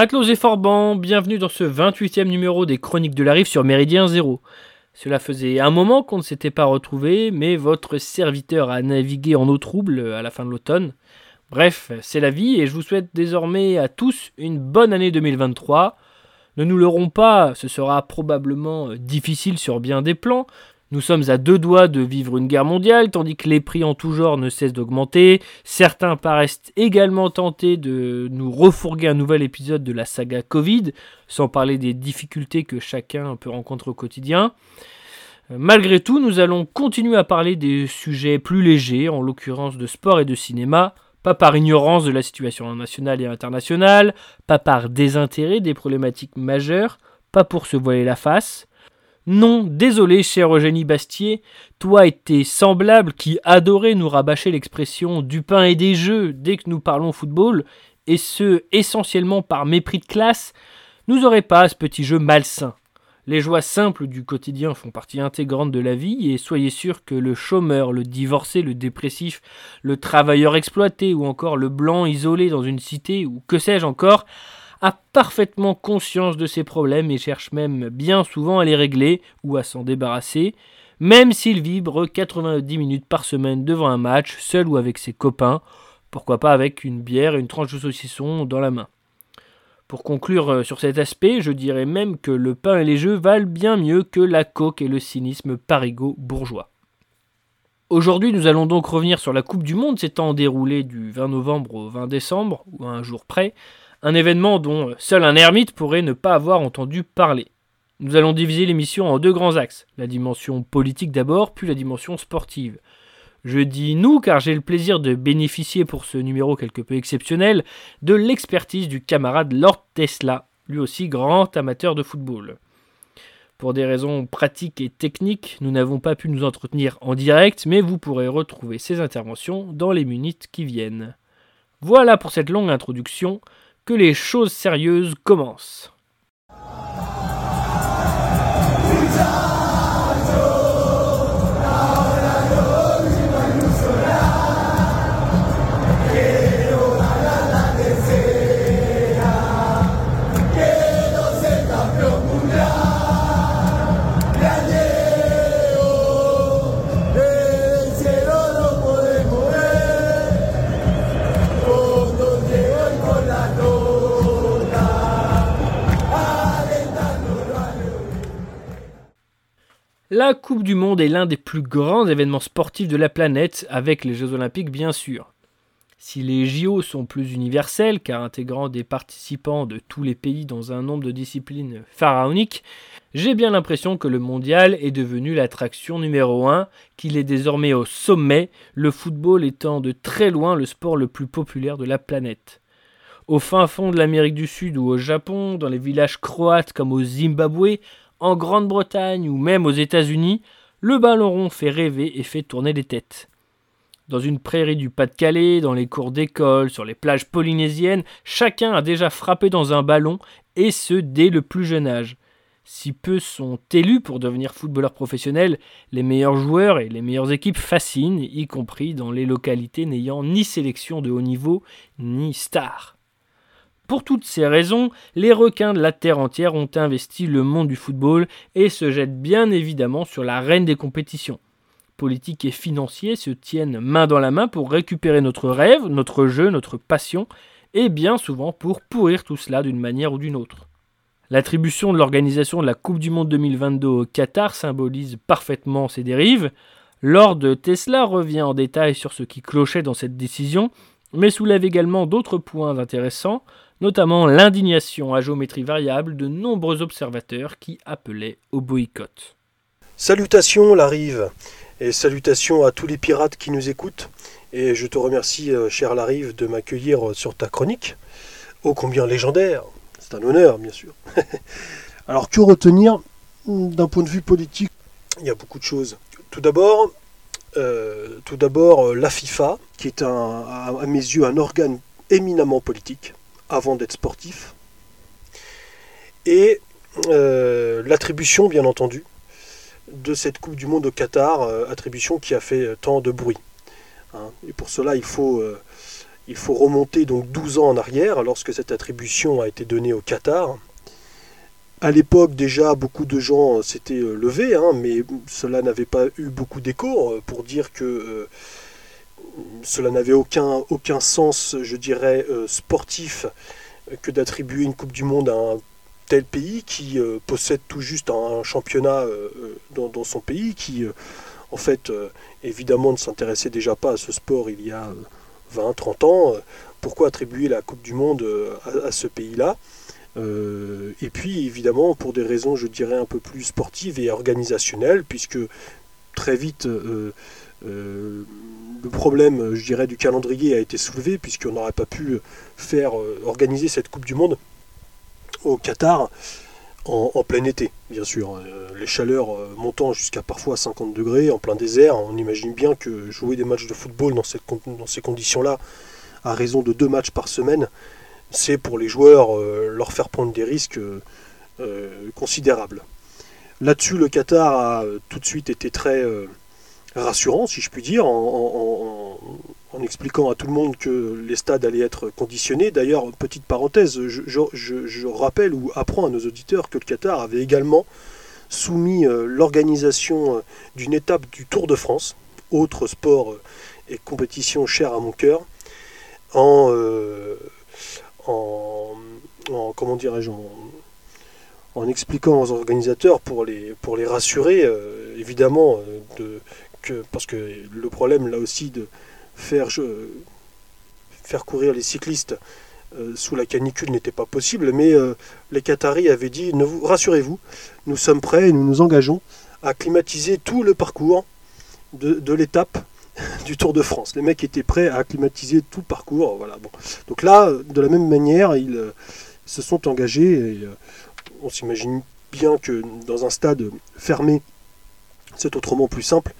Matelot et Forban, bienvenue dans ce 28e numéro des Chroniques de la Rive sur Méridien Zéro. Cela faisait un moment qu'on ne s'était pas retrouvé, mais votre serviteur a navigué en eau trouble à la fin de l'automne. Bref, c'est la vie et je vous souhaite désormais à tous une bonne année 2023. Ne nous leurrons pas, ce sera probablement difficile sur bien des plans, nous sommes à deux doigts de vivre une guerre mondiale, tandis que les prix en tout genre ne cessent d'augmenter. Certains paraissent également tentés de nous refourguer un nouvel épisode de la saga Covid, sans parler des difficultés que chacun peut rencontrer au quotidien. Euh, malgré tout, nous allons continuer à parler des sujets plus légers, en l'occurrence de sport et de cinéma, pas par ignorance de la situation nationale et internationale, pas par désintérêt des problématiques majeures, pas pour se voiler la face, non, désolé, cher Eugénie Bastier, toi et tes semblables qui adoraient nous rabâcher l'expression du pain et des jeux dès que nous parlons football, et ce essentiellement par mépris de classe, nous aurez pas ce petit jeu malsain. Les joies simples du quotidien font partie intégrante de la vie et soyez sûr que le chômeur, le divorcé, le dépressif, le travailleur exploité ou encore le blanc isolé dans une cité ou que sais-je encore a parfaitement conscience de ses problèmes et cherche même bien souvent à les régler ou à s'en débarrasser, même s'il vibre 90 minutes par semaine devant un match, seul ou avec ses copains, pourquoi pas avec une bière et une tranche de saucisson dans la main. Pour conclure euh, sur cet aspect, je dirais même que le pain et les jeux valent bien mieux que la coque et le cynisme parigo bourgeois. Aujourd'hui, nous allons donc revenir sur la Coupe du Monde s'étant déroulée du 20 novembre au 20 décembre, ou un jour près, un événement dont seul un ermite pourrait ne pas avoir entendu parler. Nous allons diviser l'émission en deux grands axes, la dimension politique d'abord, puis la dimension sportive. Je dis nous car j'ai le plaisir de bénéficier pour ce numéro quelque peu exceptionnel de l'expertise du camarade Lord Tesla, lui aussi grand amateur de football. Pour des raisons pratiques et techniques, nous n'avons pas pu nous entretenir en direct, mais vous pourrez retrouver ses interventions dans les minutes qui viennent. Voilà pour cette longue introduction que les choses sérieuses commencent. La Coupe du Monde est l'un des plus grands événements sportifs de la planète, avec les Jeux Olympiques bien sûr. Si les JO sont plus universels, car intégrant des participants de tous les pays dans un nombre de disciplines pharaoniques, j'ai bien l'impression que le mondial est devenu l'attraction numéro 1, qu'il est désormais au sommet, le football étant de très loin le sport le plus populaire de la planète. Au fin fond de l'Amérique du Sud ou au Japon, dans les villages croates comme au Zimbabwe, en Grande-Bretagne ou même aux États-Unis, le ballon rond fait rêver et fait tourner les têtes. Dans une prairie du Pas-de-Calais, dans les cours d'école, sur les plages polynésiennes, chacun a déjà frappé dans un ballon, et ce dès le plus jeune âge. Si peu sont élus pour devenir footballeurs professionnels, les meilleurs joueurs et les meilleures équipes fascinent, y compris dans les localités n'ayant ni sélection de haut niveau, ni star. Pour toutes ces raisons, les requins de la terre entière ont investi le monde du football et se jettent bien évidemment sur la reine des compétitions. Politiques et financiers se tiennent main dans la main pour récupérer notre rêve, notre jeu, notre passion, et bien souvent pour pourrir tout cela d'une manière ou d'une autre. L'attribution de l'organisation de la Coupe du Monde 2022 au Qatar symbolise parfaitement ces dérives. Lord Tesla revient en détail sur ce qui clochait dans cette décision, mais soulève également d'autres points intéressants, notamment l'indignation à géométrie variable de nombreux observateurs qui appelaient au boycott. Salutations la rive et salutations à tous les pirates qui nous écoutent et je te remercie euh, cher Larive de m'accueillir sur ta chronique, ô combien légendaire, c'est un honneur bien sûr. Alors que retenir d'un point de vue politique? Il y a beaucoup de choses. Tout d'abord, euh, tout d'abord euh, la FIFA, qui est à mes yeux un organe éminemment politique, avant d'être sportif. Et euh, l'attribution, bien entendu, de cette Coupe du Monde au Qatar, euh, attribution qui a fait tant de bruit. Hein. Et pour cela, il faut, euh, Il faut remonter donc 12 ans en arrière lorsque cette attribution a été donnée au Qatar. À l'époque déjà beaucoup de gens s'étaient levés, hein, mais cela n'avait pas eu beaucoup d'écho pour dire que cela n'avait aucun, sens, je dirais, sportif que d'attribuer une Coupe du Monde à un tel pays qui euh, possède tout juste un, championnat euh, euh, dans, son pays, qui en fait évidemment ne s'intéressait déjà pas à ce sport il y a 20-30 ans. pourquoi attribuer la Coupe du Monde à, ce pays-là? Et puis évidemment pour des raisons je dirais un peu plus sportives et organisationnelles, puisque très vite le problème, je dirais, du calendrier a été soulevé puisqu'on n'aurait pas pu faire organiser cette Coupe du Monde au Qatar en, plein été, bien sûr. Euh, les chaleurs euh, montant jusqu'à parfois 50 degrés en plein désert, on imagine bien que jouer des matchs de football dans, ces conditions-là, à raison de deux matchs par semaine, c'est pour les joueurs euh, leur faire prendre des risques considérables. Là-dessus, le Qatar a tout de suite été très rassurant, si je puis dire, en, en expliquant à tout le monde que les stades allaient être conditionnés. D'ailleurs, petite parenthèse, je, rappelle ou apprends à nos auditeurs que le Qatar avait également soumis euh, l'organisation euh, d'une étape du Tour de France, autre sport euh, et compétition chère à mon cœur, en, en, comment dirais-je en, expliquant aux organisateurs pour les, pour les rassurer, évidemment, de, parce que le problème là aussi de, faire, faire courir les cyclistes euh, sous la canicule n'était pas possible, mais euh, les Qataris avaient dit ne vous rassurez-vous, nous sommes prêts et nous nous engageons à climatiser tout le parcours de, l'étape du Tour de France. Les mecs étaient prêts à climatiser tout le parcours. Voilà, bon. Donc là, de la même manière, ils euh, se sont engagés. Et, on s'imagine bien que dans un stade fermé, c'est autrement plus simple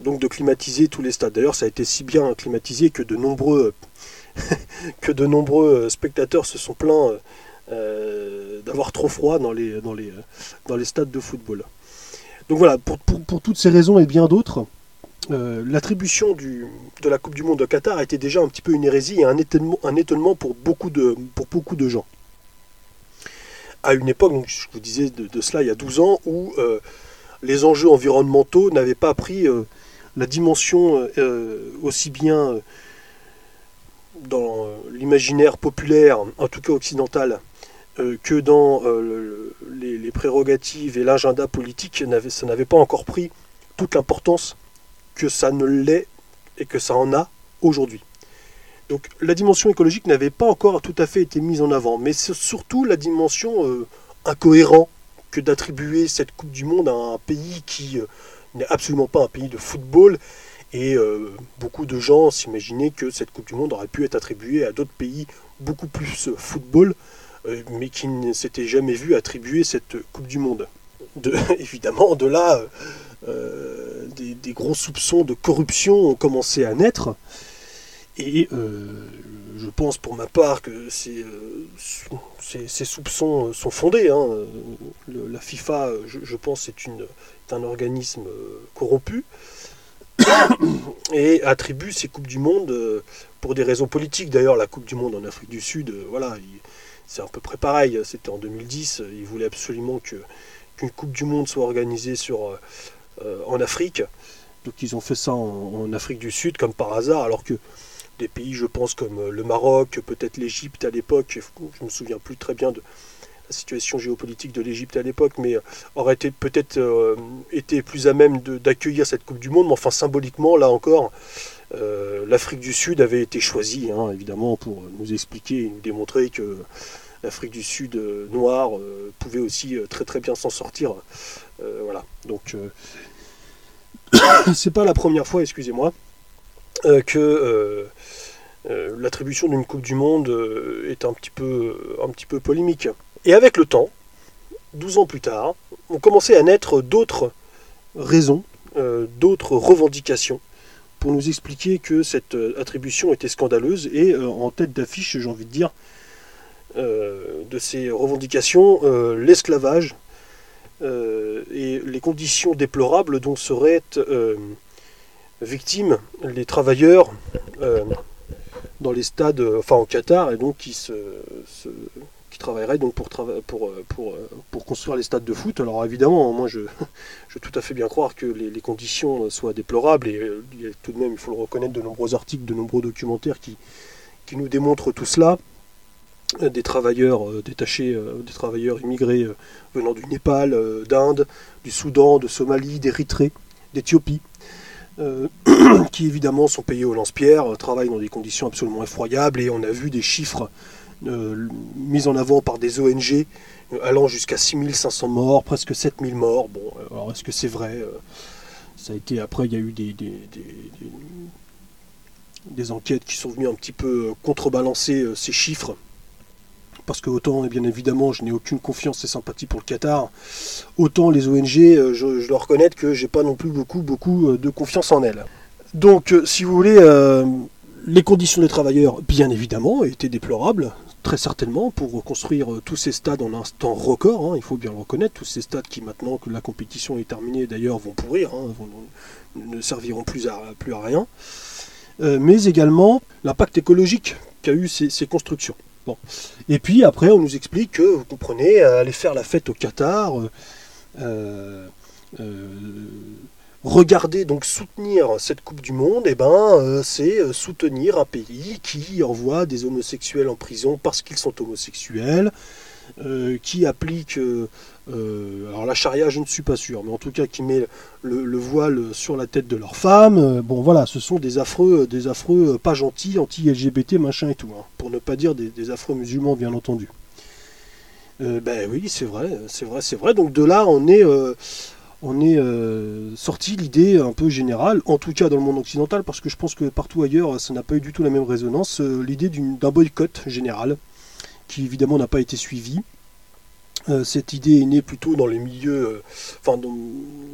donc de climatiser tous les stades. D'ailleurs, ça a été si bien climatisé que de nombreux, que de nombreux spectateurs se sont plaints euh, d'avoir trop froid dans les, dans, les, dans les stades de football. Donc voilà, pour, toutes ces raisons et bien d'autres, euh, l'attribution de la Coupe du Monde au Qatar a été déjà un petit peu une hérésie et un étonnement, un étonnement pour, beaucoup de, pour beaucoup de gens. À une époque, je vous disais de, cela il y a 12 ans, où euh, les enjeux environnementaux n'avaient pas pris la dimension euh, euh, aussi bien euh, dans l'imaginaire populaire, en tout cas occidental, que dans les, prérogatives et l'agenda politique, ça n'avait pas encore pris toute l'importance que ça ne l'est et que ça en a aujourd'hui. Donc la dimension écologique n'avait pas encore tout à fait été mise en avant, mais c'est surtout la dimension incohérente que d'attribuer cette Coupe du Monde à un pays qui n'est absolument pas un pays de football. Et euh, beaucoup de gens s'imaginaient que cette Coupe du Monde aurait pu être attribuée à d'autres pays beaucoup plus football, euh, mais qui ne s'étaient jamais vu attribuer cette Coupe du Monde. De, évidemment, de là, euh, des, gros soupçons de corruption ont commencé à naître. Et je pense pour ma part que ces, soupçons sont fondés. Hein. la FIFA, je, pense, est une, un organisme euh, corrompu et attribue ces Coupes du Monde euh, pour des raisons politiques. D'ailleurs, la Coupe du Monde en Afrique du Sud, euh, voilà, c'est à peu près pareil. C'était en 2010. Ils voulaient absolument que, qu'une Coupe du Monde soit organisée sur, en Afrique. Donc ils ont fait ça en, Afrique du Sud comme par hasard, alors que des pays, je pense, comme le Maroc, peut-être l'Égypte à l'époque, je me souviens plus très bien de, situation géopolitique de l'Égypte à l'époque, mais euh, aurait été peut-être euh, été plus à même d'accueillir cette Coupe du Monde. Mais enfin, symboliquement, là encore, euh, l'Afrique du Sud avait été choisie, hein, évidemment, pour nous expliquer et nous démontrer que l'Afrique du Sud noire pouvait aussi très très bien s'en sortir. voilà. Donc, c'est pas la première fois, excusez-moi, que l'attribution d'une Coupe du Monde est un petit peu, un petit peu polémique. Et avec le temps, 12 ans plus tard, ont commencé à naître d'autres raisons, euh, d'autres revendications pour nous expliquer que cette euh, attribution était scandaleuse et euh, en tête d'affiche, j'ai envie de dire, de ces revendications, l'esclavage et les conditions déplorables dont seraient victimes les travailleurs dans les stades, enfin au Qatar, et donc qui se, travaillerait donc pour, pour, pour, pour, construire les stades de foot. Alors évidemment, moi je, je veux tout à fait bien croire que les, conditions soient déplorables, et tout de même, il faut le reconnaître, de nombreux articles, de nombreux documentaires qui, qui nous démontrent tout cela des travailleurs détachés, des travailleurs immigrés venant du Népal, d'Inde, du Soudan, de Somalie, d'Érythrée, d'Éthiopie, euh, qui évidemment sont payés au lance-pierre, euh, travaillent dans des conditions absolument effroyables, et on a vu des chiffres euh, mis en avant par des ONG allant jusqu'à 6500 morts, presque 7000 morts. Bon, alors est-ce que c'est vrai Ça a été après, il y a eu des, des, enquêtes qui sont venues un petit peu contrebalancer ces chiffres parce que autant, bien évidemment, je n'ai aucune confiance et sympathie pour le Qatar, autant les ONG, euh, je, dois reconnaître que j'ai pas non plus beaucoup, beaucoup euh, de confiance en elles. Donc, euh, si vous voulez, les conditions des travailleurs, bien évidemment, étaient déplorables, très certainement, pour construire tous ces stades en un temps record, hein, il faut bien le reconnaître, tous ces stades qui, maintenant que la compétition est terminée, d'ailleurs, vont pourrir, hein, ne serviront plus à, plus à rien, mais également l'impact écologique qu'a eu ces constructions. Et puis après, on nous explique que, vous comprenez, aller faire la fête au Qatar, euh, euh, regarder, donc soutenir cette Coupe du Monde, eh ben, euh, c'est soutenir un pays qui envoie des homosexuels en prison parce qu'ils sont homosexuels, qui applique euh, alors la charia, je ne suis pas sûr, mais en tout cas qui met le, voile sur la tête de leur femme. Euh, bon voilà, ce sont des affreux, des affreux euh, pas gentils, anti-LGBT, machin et tout, hein, pour ne pas dire des, affreux musulmans, bien entendu. ben oui, c'est vrai, c'est vrai, c'est vrai. Donc de là, on est, on est sorti l'idée un peu générale, en tout cas dans le monde occidental, parce que je pense que partout ailleurs, ça n'a pas eu du tout la même résonance. l'idée d'un boycott général, qui évidemment n'a pas été suivi. Euh, cette idée est née plutôt dans les milieux, euh, enfin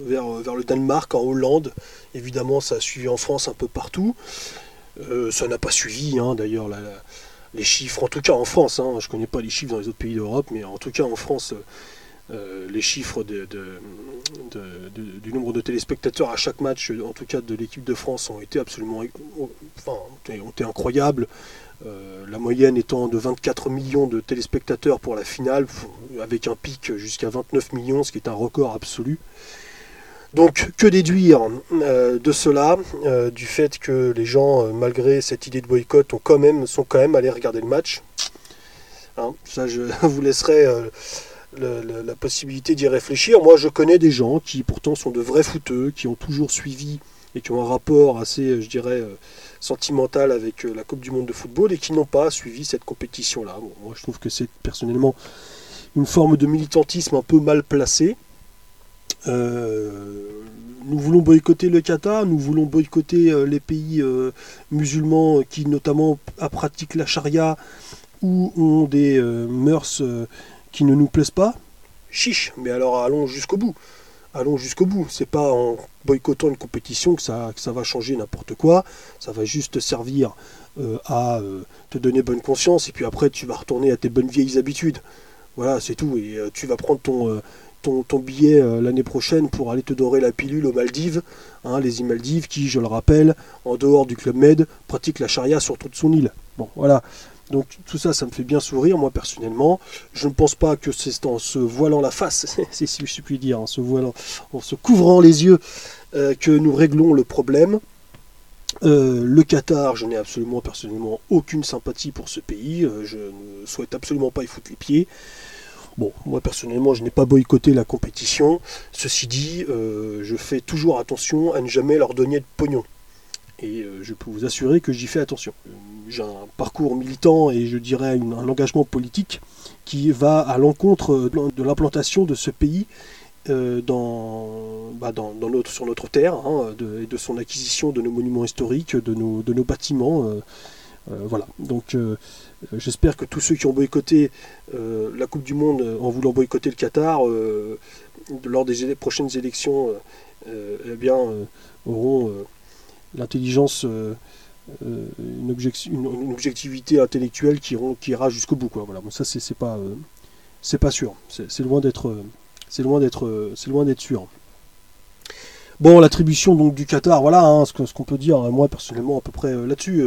vers, le Danemark, en Hollande. Évidemment, ça a suivi en France un peu partout. Euh, ça n'a pas suivi, hein, d'ailleurs, les chiffres, en tout cas en France. Hein, je ne connais pas les chiffres dans les autres pays d'Europe, mais en tout cas en France, les chiffres du nombre de téléspectateurs à chaque match, en tout cas de l'équipe de France, ont été absolument, enfin, ont été incroyables. Euh, la moyenne étant de 24 millions de téléspectateurs pour la finale, avec un pic jusqu'à 29 millions, ce qui est un record absolu. Donc que déduire euh, de cela, euh, du fait que les gens, malgré cette idée de boycott, ont quand même, sont quand même allés regarder le match? Hein, ça, je vous laisserai la possibilité d'y réfléchir. Moi, je connais des gens qui pourtant sont de vrais footeux, qui ont toujours suivi et qui ont un rapport assez, je dirais, sentimentale avec euh, la Coupe du Monde de football et qui n'ont pas suivi cette compétition-là. moi, je trouve que c'est personnellement une forme de militantisme un peu mal placé. Euh, nous voulons boycotter le Qatar, nous voulons boycotter euh, les pays musulmans qui notamment pratiquent la charia ou ont des mœurs qui ne nous plaisent pas. Chiche, mais alors allons jusqu'au bout allons jusqu'au bout. C'est pas en boycottant une compétition que ça, va changer n'importe quoi. Ça va juste servir euh, à euh, te donner bonne conscience et puis après tu vas retourner à tes bonnes vieilles habitudes. Voilà, c'est tout. Et euh, tu vas prendre ton, billet l'année prochaine pour aller te dorer la pilule aux Maldives. Hein, les Maldives qui, je le rappelle, en dehors du Club Med, pratiquent la charia sur toute son île. Bon, voilà. Donc tout ça, ça me fait bien sourire, moi personnellement. Je ne pense pas que c'est en se voilant la face, si je puis dire, en se, voilant, en se couvrant les yeux, euh, que nous réglons le problème. Euh, le Qatar, je n'ai absolument personnellement aucune sympathie pour ce pays. Euh, je ne souhaite absolument pas y foutre les pieds. Bon, moi personnellement, je n'ai pas boycotté la compétition. Ceci dit, je fais toujours attention à ne jamais leur donner de pognon. Et je peux vous assurer que j'y fais attention j'ai un parcours militant et je dirais un engagement politique qui va à l'encontre de l'implantation de ce pays euh, bah, dans, notre, sur notre terre hein, et de son acquisition de nos monuments historiques, de nos, bâtiments. Euh, euh, voilà. Donc j'espère que tous ceux qui ont boycotté la Coupe du Monde en voulant boycotter le Qatar lors des prochaines élections eh bien, auront l'intelligence euh, une, une, objectivité intellectuelle qui, ira jusqu'au bout. Quoi. Voilà. Bon, ça, c'est pas, euh, c'est pas sûr. C'est loin d'être c'est loin d'être c'est loin d'être sûr. Bon, l'attribution donc du Qatar, voilà hein, ce qu'on peut dire. Moi personnellement, à peu près euh, là-dessus.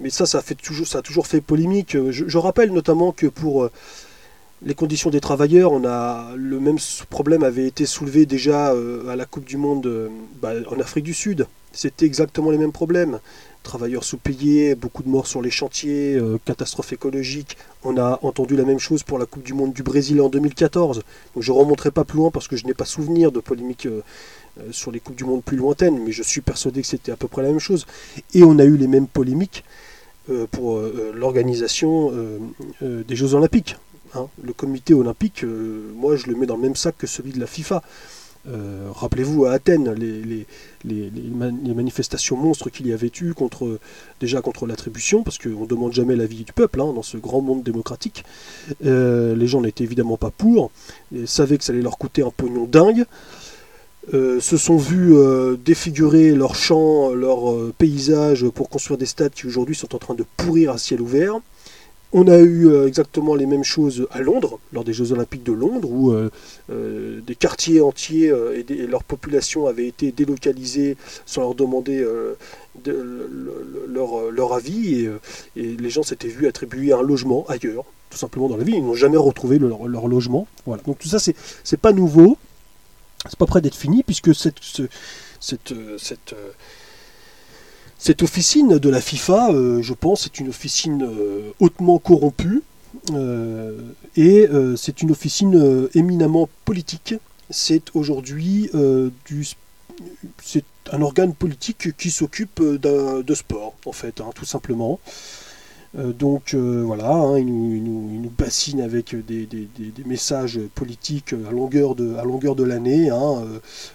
mais ça, ça, fait toujours, ça a toujours fait polémique. Je, rappelle notamment que pour les conditions des travailleurs, on a le même problème avait été soulevé déjà à la Coupe du Monde bah, en Afrique du Sud. C'était exactement les mêmes problèmes travailleurs sous-payés, beaucoup de morts sur les chantiers, euh, catastrophe écologique. On a entendu la même chose pour la Coupe du Monde du Brésil en 2014. Donc je ne remonterai pas plus loin parce que je n'ai pas souvenir de polémiques euh, euh, sur les Coupes du Monde plus lointaines, mais je suis persuadé que c'était à peu près la même chose. Et on a eu les mêmes polémiques pour l'organisation des Jeux Olympiques. Hein. Le comité olympique, moi je le mets dans le même sac que celui de la FIFA. Euh, rappelez-vous à Athènes les, manifestations monstres qu'il y avait eu contre, déjà contre l'attribution, parce qu'on ne demande jamais l'avis du peuple hein, dans ce grand monde démocratique. Euh, les gens n'étaient évidemment pas pour, et savaient que ça allait leur coûter un pognon dingue. Euh, se sont vus défigurer leurs champs, leurs paysages pour construire des stades qui aujourd'hui sont en train de pourrir à ciel ouvert. On a eu euh, exactement les mêmes choses à Londres, lors des Jeux Olympiques de Londres, où euh, euh, des quartiers entiers et, leur population avaient été délocalisés sans leur demander leur, avis, et, les gens s'étaient vus attribuer un logement ailleurs, tout simplement dans la ville. Ils n'ont jamais retrouvé leur, logement. Voilà. Donc tout ça, c'est pas nouveau, c'est pas près d'être fini, puisque cette, officine de la FIFA, euh, je pense, est une officine euh, hautement corrompue euh, et c'est une officine éminemment politique. C'est aujourd'hui un organe politique qui s'occupe de sport, en fait, hein, tout simplement. Euh, donc euh, voilà, hein, il, nous, bassine avec des, messages politiques à longueur de, à longueur de l'année, hein,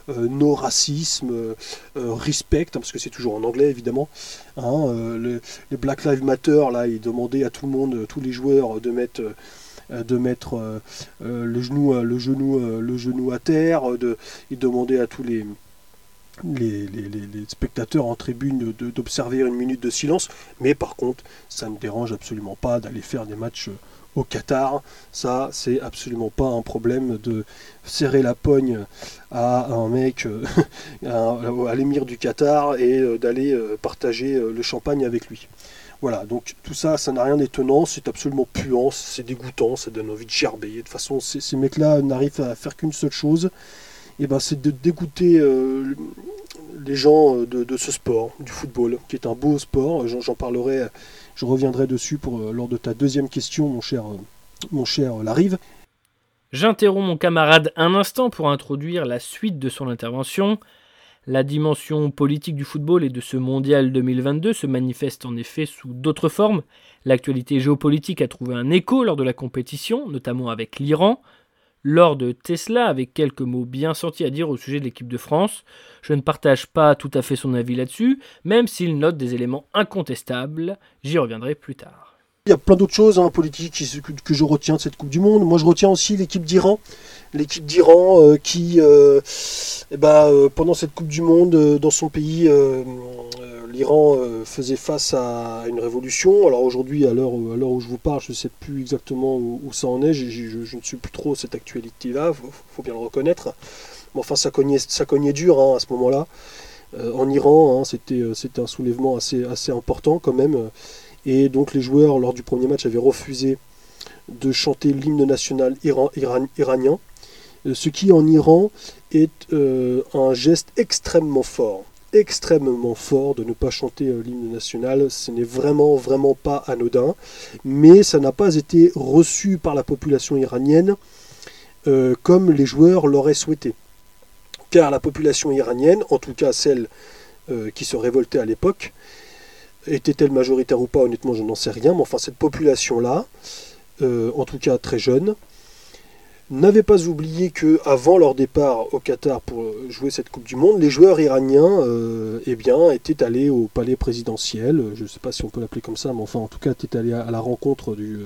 euh, no racisme, respect, hein, parce que c'est toujours en anglais évidemment. le, les Black Lives Matter, là, il demandait à tout le monde, tous les joueurs, de mettre le le le genou à terre, de, il demandait à tous les, les, spectateurs en tribune d'observer une minute de silence, mais par contre, ça ne dérange absolument pas d'aller faire des matchs euh, au Qatar. Ça, c'est absolument pas un problème de serrer la pogne à un mec, euh, à l'émir du Qatar, et euh, d'aller partager le champagne avec lui. Voilà, donc tout ça, ça n'a rien d'étonnant, c'est absolument puant, c'est dégoûtant, ça donne envie de gerber. De toute façon, ces mecs-là n'arrivent à faire qu'une seule chose, et ben, c'est de dégoûter euh, les gens euh, de, ce sport, du football, qui est un beau sport. J'en parlerai, je reviendrai dessus pour, euh, lors de ta deuxième question, mon cher, mon cher Larive. J'interromps mon camarade un instant pour introduire la suite de son intervention. La dimension politique du football et de ce mondial 2022 se manifeste en effet sous d'autres formes. L'actualité géopolitique a trouvé un écho lors de la compétition, notamment avec l'Iran, lors de Tesla avec quelques mots bien sentis à dire au sujet de l'équipe de France. Je ne partage pas tout à fait son avis là-dessus, même s'il note des éléments incontestables. J'y reviendrai plus tard. Il y a plein d'autres choses hein, politique que je retiens de cette Coupe du Monde. Moi, je retiens aussi l'équipe d'Iran. L'équipe d'Iran euh, qui, euh, eh ben, euh, pendant cette Coupe du Monde, dans son pays, l'Iran faisait face à une révolution. Alors aujourd'hui, à l'heure où je vous parle, je ne sais plus exactement où, ça en est. Je, ne suis plus trop cette actualité-là, il faut, bien le reconnaître. Mais enfin, ça cognait, dur hein, à ce moment-là. En Iran, hein, c'était un soulèvement assez important quand même. Et donc les joueurs, lors du premier match, avaient refusé de chanter l'hymne national iranien. Ce qui en Iran est un geste extrêmement fort extrêmement fort de ne pas chanter euh, l'hymne national. Ce n'est vraiment, vraiment pas anodin. Mais ça n'a pas été reçu par la population iranienne euh, comme les joueurs l'auraient souhaité. Car la population iranienne, en tout cas celle euh, qui se révoltait à l'époque, était-elle majoritaire ou pas Honnêtement, je n'en sais rien. Mais enfin, cette population-là, en tout cas très jeune, n'avait pas oublié que avant leur départ au Qatar pour jouer cette Coupe du Monde, les joueurs iraniens euh, eh bien, étaient allés au palais présidentiel, je ne sais pas si on peut l'appeler comme ça, mais enfin en tout cas étaient allés à la rencontre du,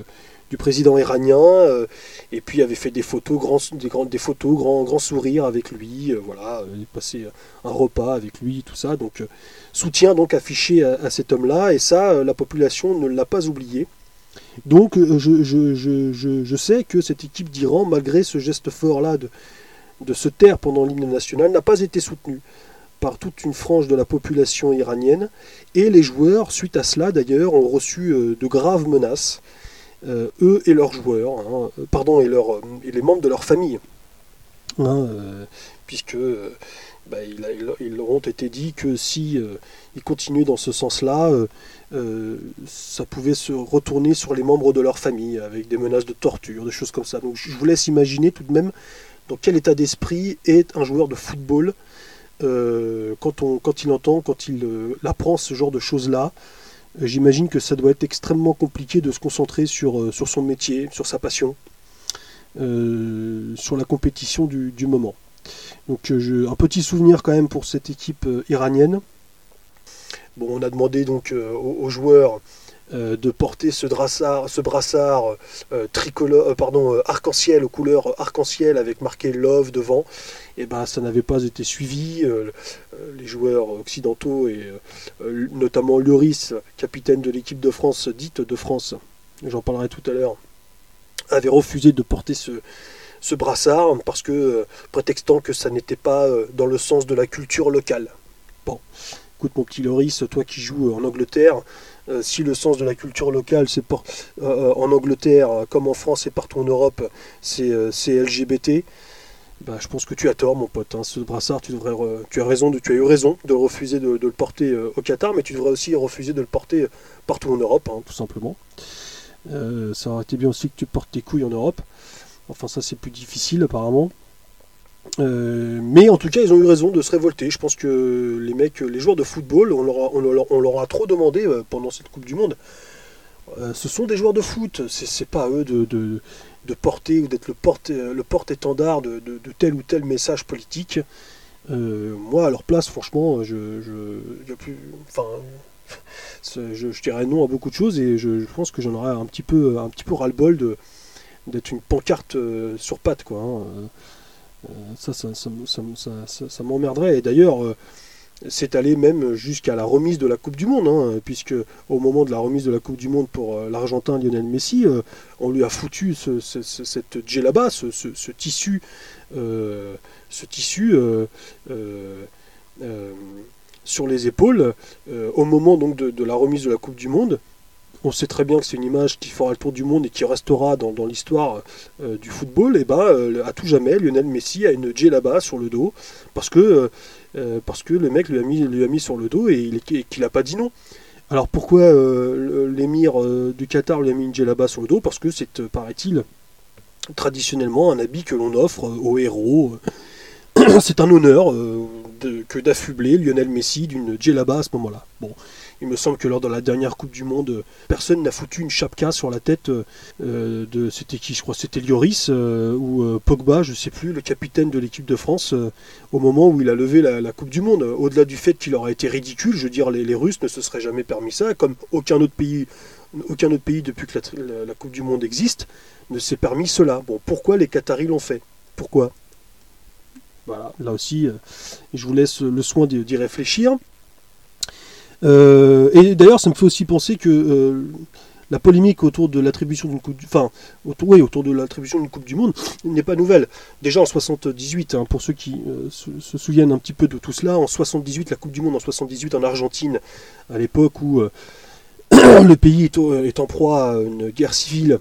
président iranien euh, et puis avaient fait des photos, grands, des, photos, grand, grand sourire avec lui, euh, voilà, passé un repas avec lui, tout ça, donc soutien donc affiché à cet homme-là et ça la population ne l'a pas oublié. Donc euh, je, sais que cette équipe d'Iran, malgré ce geste fort-là de, se taire pendant l'hymne national, n'a pas été soutenue par toute une frange de la population iranienne. Et les joueurs, suite à cela d'ailleurs, ont reçu de graves menaces, eux et leurs joueurs, hein, pardon, et, et, les membres de leur famille. Hein, puisque bah, ils leur ont été dit que si ils continuaient dans ce sens-là, euh, ça pouvait se retourner sur les membres de leur famille avec des menaces de torture, des choses comme ça. Donc je vous laisse imaginer tout de même dans quel état d'esprit est un joueur de football euh, quand, il entend, quand il euh, apprend ce genre de choses-là. J'imagine que ça doit être extrêmement compliqué de se concentrer sur, son métier, sur sa passion, sur la compétition du moment. Donc un petit souvenir quand même pour cette équipe iranienne. Bon, on a demandé donc euh, aux, joueurs euh, de porter ce brassard, euh, tricolore, pardon, arc-en-ciel aux couleurs arc-en-ciel avec marqué Love devant. Et eh ben ça n'avait pas été suivi. les joueurs occidentaux et notamment Lloris, capitaine de l'équipe de France dite de France, j'en parlerai tout à l'heure, avait refusé de porter ce, ce brassard parce que prétextant que ça n'était pas dans le sens de la culture locale. Bon, Écoute, mon petit Loris, toi qui joues en Angleterre, euh, si le sens de la culture locale, c'est euh, en Angleterre, comme en France et partout en Europe, c'est LGBT, bah, je pense que tu as tort, mon pote. Hein. Ce brassard, tu, devrais, tu, as raison de, tu as eu raison de refuser de, le porter euh, au Qatar, mais tu devrais aussi refuser de le porter partout en Europe, hein, tout simplement. ça aurait été bien aussi que tu portes tes couilles en Europe. Enfin, ça, c'est plus difficile, apparemment. Euh, mais en tout cas, ils ont eu raison de se révolter. Je pense que les mecs, les joueurs de football, on leur a, trop demandé euh, pendant cette Coupe du Monde. Euh, ce sont des joueurs de foot. C'est pas à eux de, porter ou d'être le porte-étendard de, tel ou tel message politique. moi, à leur place, franchement, je, je, plus, enfin, je, dirais non à beaucoup de choses et je, pense que j'en aurais un petit peu, un petit peu ras-le-bol d'être une pancarte sur patte, quoi. Hein. Euh, ça, ça, m'emmerderait. Et d'ailleurs, euh, c'est allé même jusqu'à la remise de la Coupe du Monde, hein, puisque au moment de la remise de la Coupe du Monde pour euh, l'Argentin Lionel Messi, on lui a foutu ce, cette ce, ce, tissu, ce tissu sur les épaules au moment donc de, la remise de la Coupe du Monde on sait très bien que c'est une image qui fera le tour du monde et qui restera dans, l'histoire euh, du football, et ben euh, à tout jamais, Lionel Messi a une là-bas sur le dos parce que, euh, parce que le mec lui a, mis, lui a mis sur le dos et, qu'il n'a pas dit non. Alors pourquoi l'émir du Qatar lui a mis une là-bas sur le dos? Parce que c'est, paraît-il, traditionnellement un habit que l'on offre aux héros. c'est un honneur que d'affubler Lionel Messi d'une djellaba à ce moment-là. Bon, il me semble que lors de la dernière Coupe du Monde, personne n'a foutu une chapka sur la tête euh, de. C'était qui Je crois c'était Lloris euh, ou euh, Pogba, je sais plus, le capitaine de l'équipe de France, au moment où il a levé la, Coupe du Monde. Au-delà du fait qu'il aurait été ridicule, je veux dire, les, Russes ne se seraient jamais permis ça, comme aucun autre pays, aucun autre pays depuis que la, Coupe du Monde existe ne s'est permis cela. Bon, pourquoi les Qataris l'ont fait? Pourquoi? Voilà, là aussi, je vous laisse le soin d'y réfléchir. Euh, et d'ailleurs, ça me fait aussi penser que euh, la polémique autour de l'attribution d'une coupe, du... enfin, autour, autour de l'attribution d'une coupe du monde n'est pas nouvelle. Déjà en 78, hein, pour ceux qui euh, se, souviennent un petit peu de tout cela, en 78, la coupe du monde en 78 en Argentine, à l'époque où le pays est, en proie à une guerre civile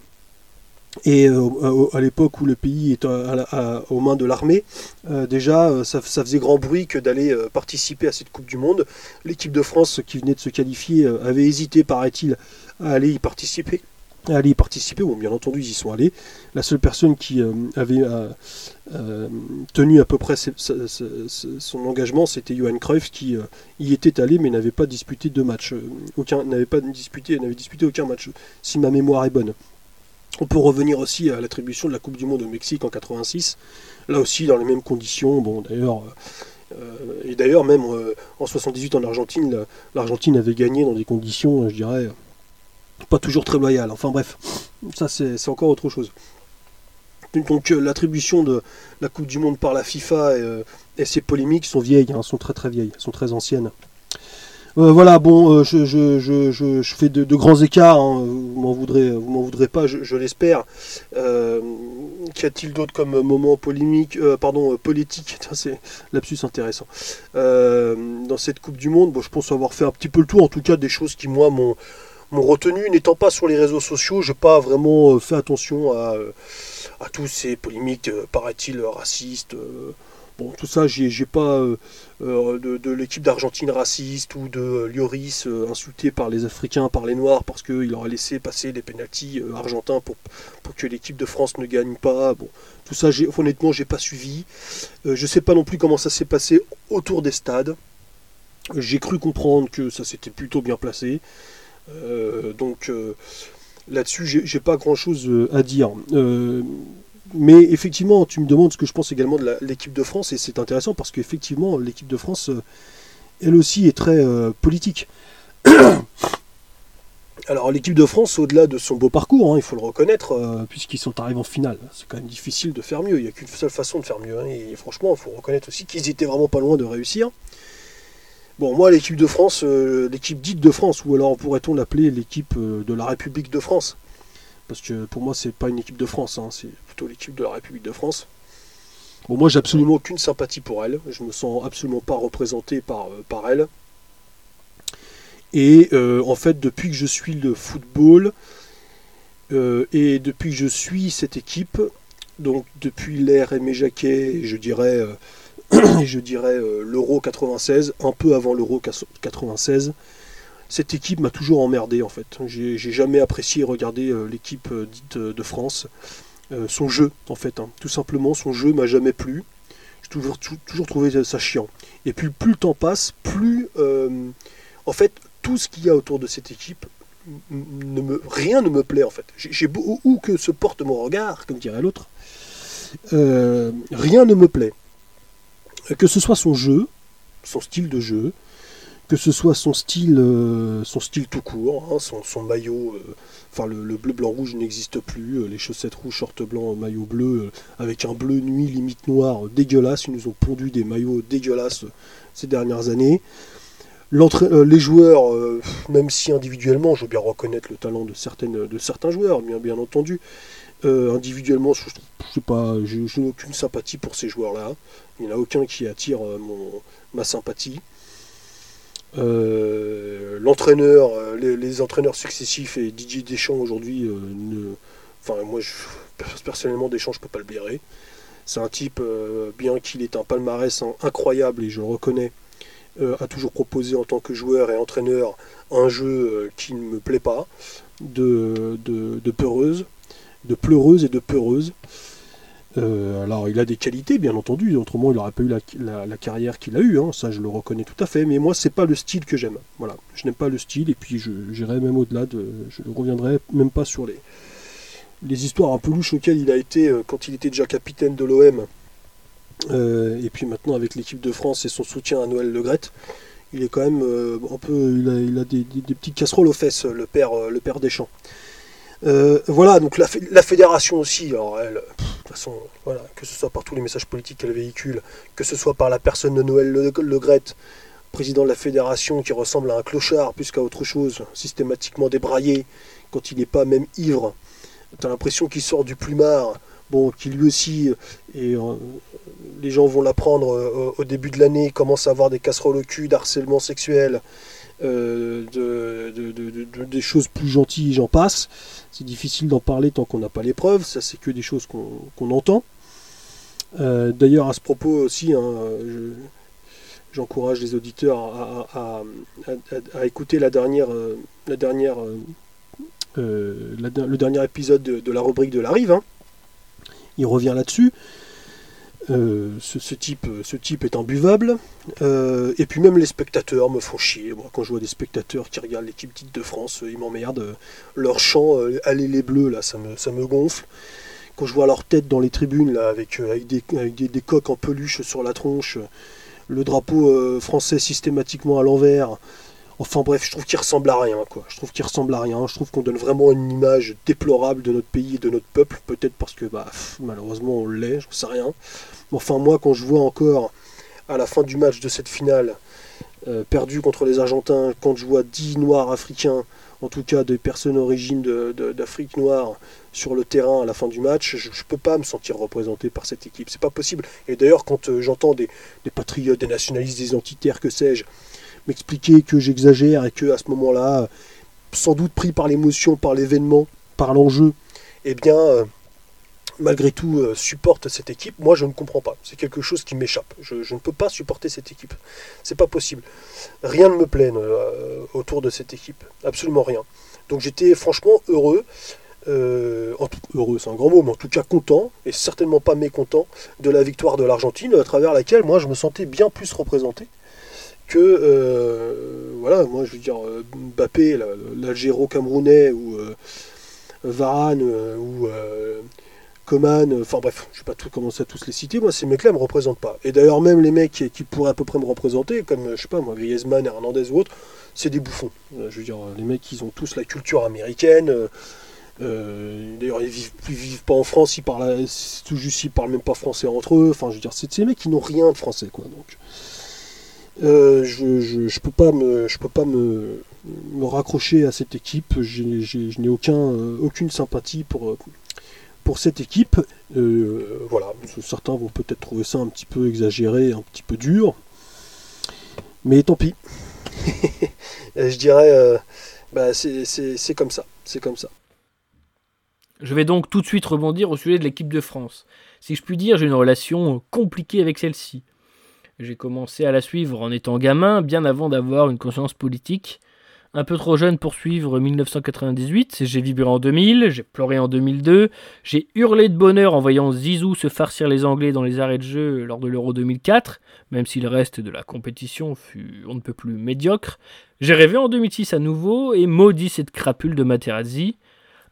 et euh, à l'époque où le pays est aux mains de l'armée, euh, déjà euh, ça, faisait grand bruit que d'aller participer à cette Coupe du Monde. L'équipe de France qui venait de se qualifier avait hésité, paraît-il, à aller y participer. À aller y participer, bon, bien entendu ils y sont allés. La seule personne qui avait tenu à peu près son engagement, c'était Johan Cruyff qui y était allé mais n'avait pas disputé deux matchs. aucun n'avait pas disputé, n'avait disputé aucun match, si ma mémoire est bonne. On peut revenir aussi à l'attribution de la Coupe du Monde au Mexique en 86. Là aussi, dans les mêmes conditions. Bon, d'ailleurs, euh, et d'ailleurs, même euh, en 78 en Argentine, l'Argentine avait gagné dans des conditions, je dirais, pas toujours très loyales. Enfin bref, ça c'est encore autre chose. Donc euh, l'attribution de la Coupe du Monde par la FIFA et, ces polémiques sont vieilles, hein, sont très très vieilles, sont très anciennes. Euh, voilà, bon, euh, je, je, je, je, fais de, grands écarts, hein. vous m'en voudrez, vous m'en voudrez pas, je, l'espère. Euh, Qu'y a-t-il d'autre comme moment polémique, pardon, politique? C'est lapsus intéressant. dans cette Coupe du Monde, bon, je pense avoir fait un petit peu le tour, en tout cas des choses qui moi m'ont retenu, n'étant pas sur les réseaux sociaux, je n'ai pas vraiment fait attention à, à tous ces polémiques, paraît-il, racistes. Bon, tout ça, j'ai pas euh, euh, de, l'équipe d'Argentine raciste ou de euh, insulté par les Africains, par les Noirs, parce qu'il aurait laissé passer les pénalties argentins pour, pour que l'équipe de France ne gagne pas. Bon, tout ça, honnêtement, j'ai pas suivi. je sais pas non plus comment ça s'est passé autour des stades. J'ai cru comprendre que ça s'était plutôt bien placé. donc là-dessus, j'ai pas grand-chose à dire mais effectivement, tu me demandes ce que je pense également de l'équipe de France, et c'est intéressant parce qu'effectivement, l'équipe de France, euh, elle aussi, est très euh, politique. Alors, l'équipe de France, au-delà de son beau parcours, hein, il faut le reconnaître, euh, puisqu'ils sont arrivés en finale, c'est quand même difficile de faire mieux. Il n'y a qu'une seule façon de faire mieux. Hein, et franchement, il faut reconnaître aussi qu'ils étaient vraiment pas loin de réussir. Bon, moi, l'équipe de France, l'équipe dite de France, ou alors pourrait-on l'appeler l'équipe de la République de France parce que pour moi, c'est pas une équipe de France, hein, c'est plutôt l'équipe de la République de France. Bon, moi, j'ai absolument aucune sympathie pour elle. Je me sens absolument pas représenté par, euh, par elle. Et euh, en fait, depuis que je suis le football euh, et depuis que je suis cette équipe, donc depuis l'ère Aimé Jacquet, je dirais, je dirais l'Euro 96, un peu avant l'Euro 96, cette équipe m'a toujours emmerdé en fait. J'ai jamais apprécié regarder euh, l'équipe euh, dite euh, de France. son jeu en fait, hein. tout simplement, son jeu m'a jamais plu. J'ai toujours, trouvé ça chiant. Et puis plus le temps passe, plus en fait tout ce qu'il y a autour de cette équipe, ne me, rien ne me plaît en fait. J'ai où que se porte mon regard, comme dirait l'autre, rien ne me plaît. Que ce soit son jeu, son style de jeu, que ce soit son style, euh, son style tout court, hein, son, maillot, euh, enfin le, bleu blanc rouge n'existe plus, euh, les chaussettes rouges, short blanc, maillot bleu, avec un bleu nuit limite noir dégueulasse, ils nous ont pondu des maillots dégueulasses ces dernières années. les joueurs, même si individuellement, je veux bien reconnaître le talent de, certains joueurs, bien, entendu, individuellement, je, n'ai aucune sympathie pour ces joueurs-là. Il n'y en a aucun qui attire ma sympathie. Euh, l'entraîneur, euh, les, entraîneurs successifs et Didier Deschamps aujourd'hui, euh, enfin moi personnellement Deschamps je peux pas le blairer. C'est un type, bien qu'il ait un palmarès incroyable et je le reconnais, a toujours proposé en tant que joueur et entraîneur un jeu qui ne me plaît pas, de peureuse, de pleureuse et de peureuse. Euh, alors, il a des qualités, bien entendu, autrement, il n'aurait pas eu la, carrière qu'il a eue, hein, ça je le reconnais tout à fait, mais moi, c'est pas le style que j'aime. Voilà, je n'aime pas le style, et puis j'irai même au-delà, de, je ne reviendrai même pas sur les, histoires un peu louches auxquelles il a été euh, quand il était déjà capitaine de l'OM, euh, et puis maintenant avec l'équipe de France et son soutien à Noël Legrette. Il est quand même un peu, il a, des, petites casseroles aux fesses, le père, le père Deschamps. Voilà, donc la, fédération aussi, alors elle, façon, voilà, que ce soit par tous les messages politiques qu'elle véhicule, que ce soit par la personne de Noël Le, Le président de la fédération qui ressemble à un clochard plus qu'à autre chose, systématiquement débraillé, quand il n'est pas même ivre. T'as l'impression qu'il sort du plumard, bon, qui lui aussi, et euh, les gens vont l'apprendre euh, au début de l'année, commence à avoir des casseroles au cul, d'harcèlement sexuel, euh, de, des choses plus gentilles, j'en passe. C'est difficile d'en parler tant qu'on n'a pas les preuves, ça c'est que des choses qu'on entend. Euh, d'ailleurs, à ce propos aussi, hein, j'encourage les auditeurs à, écouter la dernière, euh, le dernier épisode de, la rubrique de la rive. Hein. Il revient là-dessus. Euh, ce, type, ce type est imbuvable. Euh, et puis même les spectateurs me font chier. quand je vois des spectateurs qui regardent l'équipe dite de France, ils m'emmerdent. Leur chant, euh, allez les bleus, là, ça me, gonfle. Quand je vois leur tête dans les tribunes, là, avec, des, coques en peluche sur la tronche, le drapeau français systématiquement à l'envers. Enfin bref, je trouve qu'il ressemble à rien, quoi. Je trouve qu'il ressemble à rien. Je trouve qu'on donne vraiment une image déplorable de notre pays et de notre peuple. Peut-être parce que, bah, malheureusement, on l'est, je sais rien. Enfin, moi, quand je vois encore à la fin du match de cette finale euh, perdu contre les Argentins, quand je vois 10 Noirs africains, en tout cas des personnes d'origine d'Afrique noire, sur le terrain à la fin du match, je ne peux pas me sentir représenté par cette équipe. C'est pas possible. Et d'ailleurs, quand euh, j'entends des, patriotes, des nationalistes, des identitaires, que sais-je, m'expliquer que j'exagère et que à ce moment-là, sans doute pris par l'émotion, par l'événement, par l'enjeu, eh bien, euh, malgré tout, euh, supporte cette équipe, moi je ne comprends pas. C'est quelque chose qui m'échappe. Je, ne peux pas supporter cette équipe. C'est pas possible. Rien ne me plaît autour de cette équipe. Absolument rien. Donc j'étais franchement heureux euh, en tout, heureux c'est un grand mot, mais en tout cas content, et certainement pas mécontent, de la victoire de l'Argentine, à travers laquelle moi je me sentais bien plus représenté que, euh, voilà, moi je veux dire, euh, Mbappé, l'Algéro camerounais, ou Varane, ou Coman, enfin bref, je vais pas tout commencer à tous les citer, moi ces mecs-là me représentent pas. Et d'ailleurs même les mecs qui, pourraient à peu près me représenter, comme je sais pas moi, Griezmann, Hernandez ou autres, c'est des bouffons. Je veux dire, les mecs ils ont tous la culture américaine, euh, d'ailleurs, ils vivent, vivent pas en France, ils parlent, tout juste, ils parlent même pas français entre eux. Enfin, je veux dire, c'est ces mecs qui n'ont rien de français, quoi. Donc, euh, je, je, peux pas me, je peux pas me, me raccrocher à cette équipe. je n'ai aucun, euh, aucune sympathie pour, pour cette équipe. voilà, certains vont peut-être trouver ça un petit peu exagéré, un petit peu dur, mais tant pis. je dirais, bah, c'est comme ça, c'est comme ça. Je vais donc tout de suite rebondir au sujet de l'équipe de France. Si je puis dire, j'ai une relation compliquée avec celle-ci. J'ai commencé à la suivre en étant gamin, bien avant d'avoir une conscience politique. Un peu trop jeune pour suivre 1998, j'ai vibré en 2000, j'ai pleuré en 2002, j'ai hurlé de bonheur en voyant Zizou se farcir les Anglais dans les arrêts de jeu lors de l'Euro 2004, même si le reste de la compétition fut on ne peut plus médiocre. J'ai rêvé en 2006 à nouveau et maudit cette crapule de Materazzi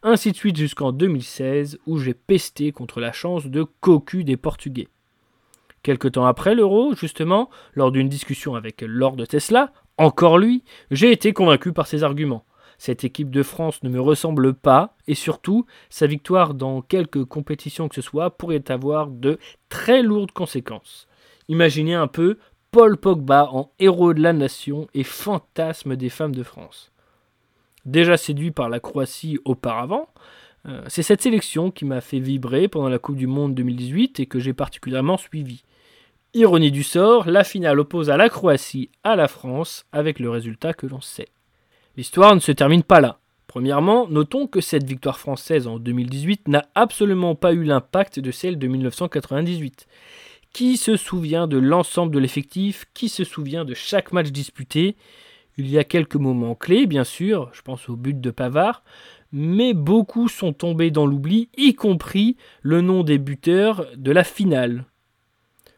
ainsi de suite jusqu'en 2016 où j'ai pesté contre la chance de cocu des Portugais. Quelque temps après l'euro, justement, lors d'une discussion avec Lord Tesla, encore lui, j'ai été convaincu par ses arguments. Cette équipe de France ne me ressemble pas, et surtout, sa victoire dans quelque compétition que ce soit pourrait avoir de très lourdes conséquences. Imaginez un peu Paul Pogba en héros de la nation et fantasme des femmes de France déjà séduit par la Croatie auparavant. Euh, c'est cette sélection qui m'a fait vibrer pendant la Coupe du Monde 2018 et que j'ai particulièrement suivi. Ironie du sort, la finale oppose à la Croatie à la France avec le résultat que l'on sait. L'histoire ne se termine pas là. Premièrement, notons que cette victoire française en 2018 n'a absolument pas eu l'impact de celle de 1998. Qui se souvient de l'ensemble de l'effectif? Qui se souvient de chaque match disputé? Il y a quelques moments clés, bien sûr, je pense au but de Pavard, mais beaucoup sont tombés dans l'oubli, y compris le nom des buteurs de la finale.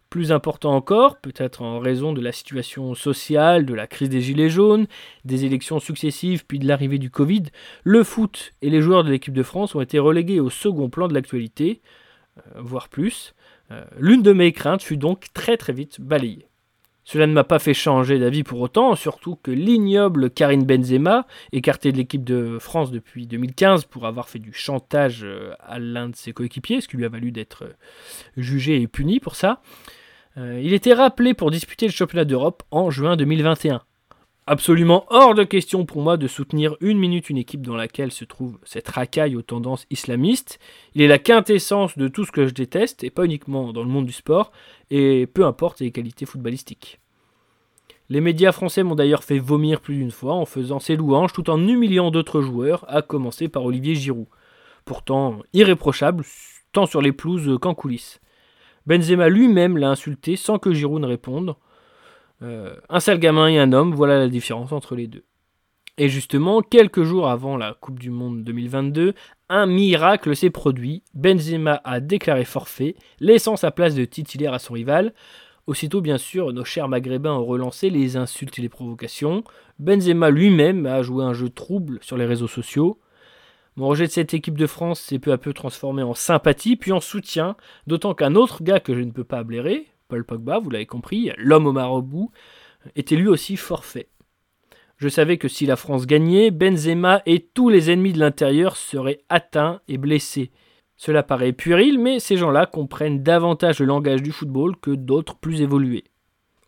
Plus important encore, peut-être en raison de la situation sociale, de la crise des Gilets jaunes, des élections successives puis de l'arrivée du Covid, le foot et les joueurs de l'équipe de France ont été relégués au second plan de l'actualité, euh, voire plus. Euh, l'une de mes craintes fut donc très très vite balayée. Cela ne m'a pas fait changer d'avis pour autant, surtout que l'ignoble Karim Benzema, écarté de l'équipe de France depuis 2015 pour avoir fait du chantage euh, à l'un de ses coéquipiers, ce qui lui a valu d'être jugé et puni pour ça, euh, il était rappelé pour disputer le championnat d'Europe en juin 2021. Absolument hors de question pour moi de soutenir une minute une équipe dans laquelle se trouve cette racaille aux tendances islamistes. Il est la quintessence de tout ce que je déteste, et pas uniquement dans le monde du sport, et peu importe les qualités footballistiques. Les médias français m'ont d'ailleurs fait vomir plus d'une fois en faisant ses louanges tout en humiliant d'autres joueurs, à commencer par Olivier Giroud. Pourtant irréprochable, tant sur les pelouses qu'en coulisses. Benzema lui-même l'a insulté sans que Giroud réponde. Euh, un sale gamin et un homme, voilà la différence entre les deux. Et justement, quelques jours avant la Coupe du Monde 2022, un miracle s'est produit. Benzema a déclaré forfait, laissant sa place de titulaire à son rival. Aussitôt, bien sûr, nos chers maghrébins ont relancé les insultes et les provocations. Benzema lui-même a joué un jeu trouble sur les réseaux sociaux. Mon rejet de cette équipe de France s'est peu à peu transformé en sympathie, puis en soutien, d'autant qu'un autre gars que je ne peux pas blairer, Paul Pogba, vous l'avez compris, l'homme au marabout, était lui aussi forfait. Je savais que si la France gagnait, Benzema et tous les ennemis de l'intérieur seraient atteints et blessés. Cela paraît puéril, mais ces gens-là comprennent davantage le langage du football que d'autres plus évolués.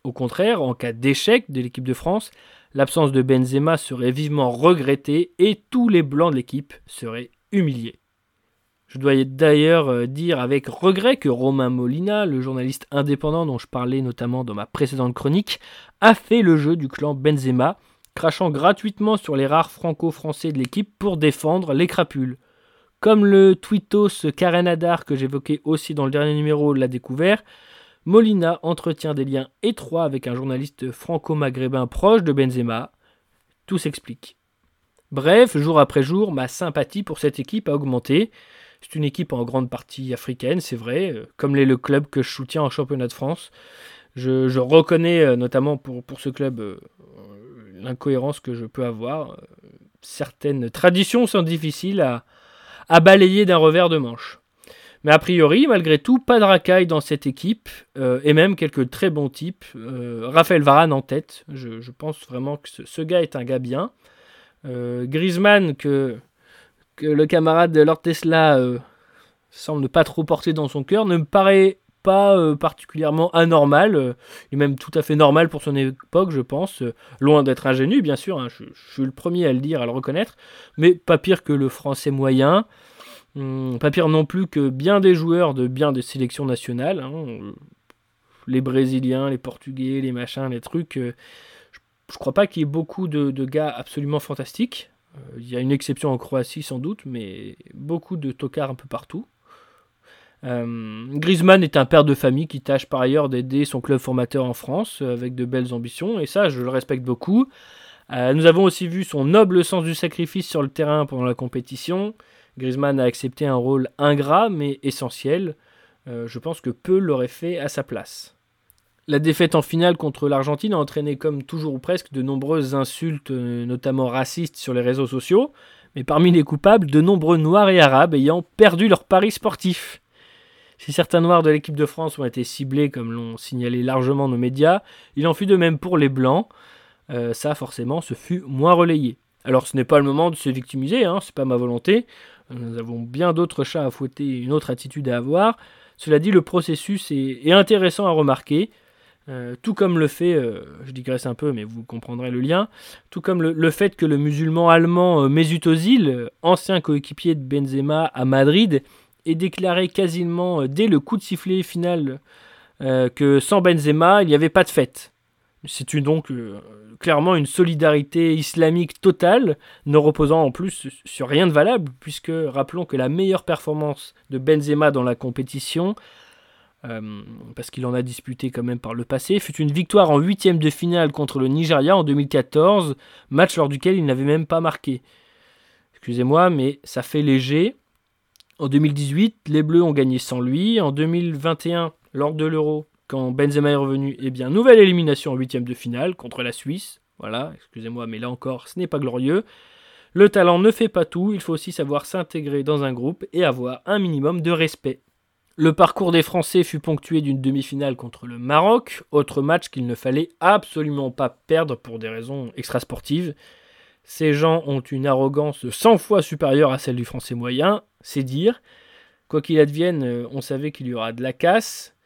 Au contraire, en cas d'échec de l'équipe de France, l'absence de Benzema serait vivement regrettée et tous les blancs de l'équipe seraient humiliés. Je dois d'ailleurs euh, dire avec regret que Romain Molina, le journaliste indépendant dont je parlais notamment dans ma précédente chronique, a fait le jeu du clan Benzema, crachant gratuitement sur les rares franco-français de l'équipe pour défendre les crapules. Comme le tweetos Karen Hadar que j'évoquais aussi dans le dernier numéro l'a découvert, Molina entretient des liens étroits avec un journaliste franco-maghrébin proche de Benzema. Tout s'explique. Bref, jour après jour, ma sympathie pour cette équipe a augmenté. C'est une équipe en grande partie africaine, c'est vrai, euh, comme l'est le club que je soutiens en championnat de France. Je, reconnais euh, notamment pour, ce club euh, l'incohérence que je peux avoir. Certaines traditions sont difficiles à balayer d'un revers de manche. Mais a priori, malgré tout, pas de racaille dans cette équipe, et même quelques très bons types. Raphaël Varane en tête, je, pense vraiment que ce, gars est un gars bien. Griezmann, que le camarade de Lord Tesla euh, semble ne pas trop porter dans son cœur, ne me paraît pas euh, particulièrement anormal, euh, est même tout à fait normal pour son époque, je pense, loin d'être ingénu, bien sûr, hein, je, suis le premier à le dire, à le reconnaître, mais pas pire que le français moyen, hum, pas pire non plus que bien des joueurs de bien des sélections nationales, hein, les Brésiliens, les Portugais, les machins, les trucs, je, je crois pas qu'il y ait beaucoup de gars absolument fantastiques, euh, il y a une exception en Croatie sans doute, mais beaucoup de tocards un peu partout. Euh, Griezmann est un père de famille qui tâche par ailleurs d'aider son club formateur en France euh, avec de belles ambitions, et ça je le respecte beaucoup. nous avons aussi vu son noble sens du sacrifice sur le terrain pendant la compétition. Griezmann a accepté un rôle ingrat mais essentiel. je pense que peu l'auraient fait à sa place. La défaite en finale contre l'Argentine a entraîné, comme toujours ou presque, de nombreuses insultes, euh, notamment racistes, sur les réseaux sociaux. Mais parmi les coupables, de nombreux Noirs et Arabes ayant perdu leur pari sportif. Si certains Noirs de l'équipe de France ont été ciblés, comme l'ont signalé largement nos médias, il en fut de même pour les Blancs. Euh, ça, forcément, ce fut moins relayé. Alors, ce n'est pas le moment de se victimiser, hein, c'est pas ma volonté. Nous avons bien d'autres chats à fouetter, une autre attitude à avoir. Cela dit, le processus est intéressant à remarquer. Euh, tout comme le fait, euh, je digresse un peu, mais vous comprendrez le lien, tout comme le, fait que le musulman allemand euh, Mesut Özil, ancien coéquipier de Benzema à Madrid, ait déclaré quasiment dès le coup de sifflet final que sans Benzema, il n'y avait pas de fête. C'est donc clairement une solidarité islamique totale, ne reposant en plus sur rien de valable, puisque rappelons que la meilleure performance de Benzema dans la compétition euh, parce qu'il en a disputé quand même par le passé, fut une victoire en huitième de finale contre le Nigeria en 2014, match lors duquel il n'avait même pas marqué. Excusez-moi, mais ça fait léger. En 2018, les Bleus ont gagné sans lui. En 2021, lors de l'Euro, quand Benzema est revenu, eh bien, nouvelle élimination en huitième de finale contre la Suisse. Voilà, excusez-moi, mais là encore, ce n'est pas glorieux. Le talent ne fait pas tout, il faut aussi savoir s'intégrer dans un groupe et avoir un minimum de respect. Le parcours des Français fut ponctué d'une demi-finale contre le Maroc, autre match qu'il ne fallait absolument pas perdre pour des raisons extrasportives. Ces gens ont une arrogance 100 fois supérieure à celle du Français moyen, c'est dire. Quoi qu'il advienne, euh, on savait qu'il y aura de la casse,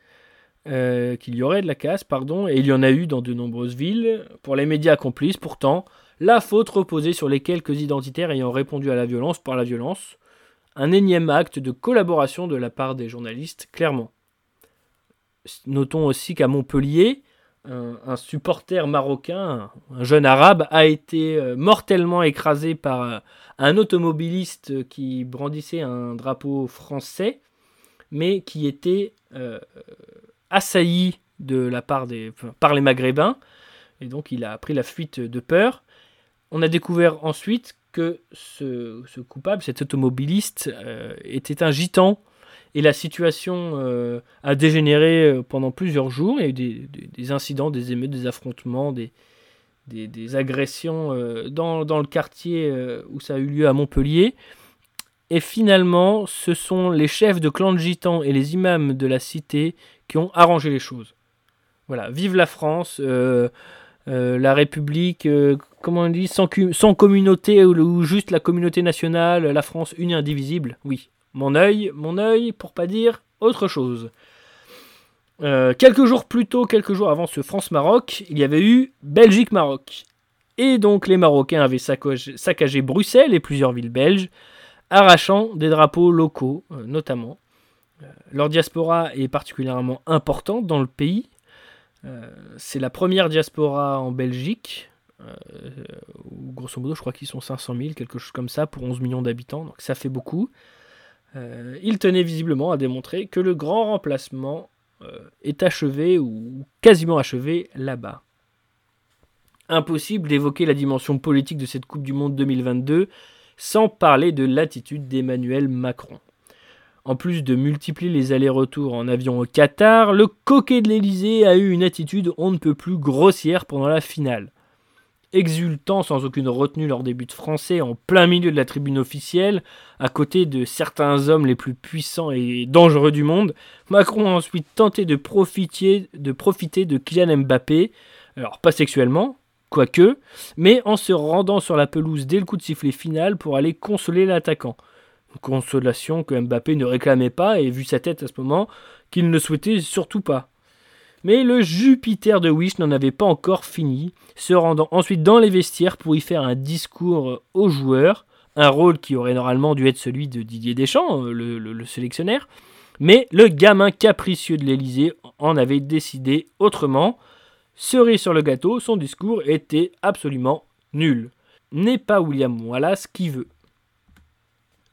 euh, qu'il y aurait de la casse, pardon, et il y en a eu dans de nombreuses villes. Pour les médias complices, pourtant, la faute reposait sur les quelques identitaires ayant répondu à la violence par la violence un énième acte de collaboration de la part des journalistes, clairement. Notons aussi qu'à Montpellier, un, supporter marocain, un jeune arabe, a été euh, mortellement écrasé par euh, un automobiliste qui brandissait un drapeau français, mais qui était assailli de la part des, par les Maghrébins, et donc il a pris la fuite de peur. On a découvert ensuite que ce, coupable, cet automobiliste, euh, était un gitan. Et la situation euh, a dégénéré euh, pendant plusieurs jours. Il y a eu des, incidents, des émeutes, des affrontements, des, agressions dans, dans, le quartier où ça a eu lieu à Montpellier. Et finalement, ce sont les chefs de clans de gitans et les imams de la cité qui ont arrangé les choses. Voilà, vive la France, la République, comment on dit, sans, communauté ou, juste la communauté nationale, la France unie indivisible Oui, mon œil, mon œil, pour pas dire autre chose. Euh, quelques jours plus tôt, quelques jours avant ce France-Maroc, il y avait eu Belgique-Maroc. Et donc les Marocains avaient saccagé Bruxelles et plusieurs villes belges, arrachant des drapeaux locaux euh, notamment. Euh, leur diaspora est particulièrement importante dans le pays. C'est la première diaspora en Belgique. grosso modo, je crois qu'ils sont 500 000, quelque chose comme ça, pour 11 millions d'habitants. Donc ça fait beaucoup. il tenait visiblement à démontrer que le grand remplacement euh, est achevé ou quasiment achevé là-bas. Impossible d'évoquer la dimension politique de cette Coupe du Monde 2022 sans parler de l'attitude d'Emmanuel Macron. En plus de multiplier les allers-retours en avion au Qatar, le coquet de l'Elysée a eu une attitude on ne peut plus grossière pendant la finale. Exultant sans aucune retenue lors des buts français en plein milieu de la tribune officielle, à côté de certains hommes les plus puissants et dangereux du monde, Macron a ensuite tenté de profiter de, profiter de Kylian Mbappé, alors pas sexuellement, quoique, mais en se rendant sur la pelouse dès le coup de sifflet final pour aller consoler l'attaquant. Consolation que Mbappé ne réclamait pas et vu sa tête à ce moment, qu'il ne souhaitait surtout pas. Mais le Jupiter de Wish n'en avait pas encore fini, se rendant ensuite dans les vestiaires pour y faire un discours aux joueurs, un rôle qui aurait normalement dû être celui de Didier Deschamps, le, le sélectionnaire. Mais le gamin capricieux de l'Elysée en avait décidé autrement. Cerise sur le gâteau, son discours était absolument nul. N'est pas William Wallace qui veut.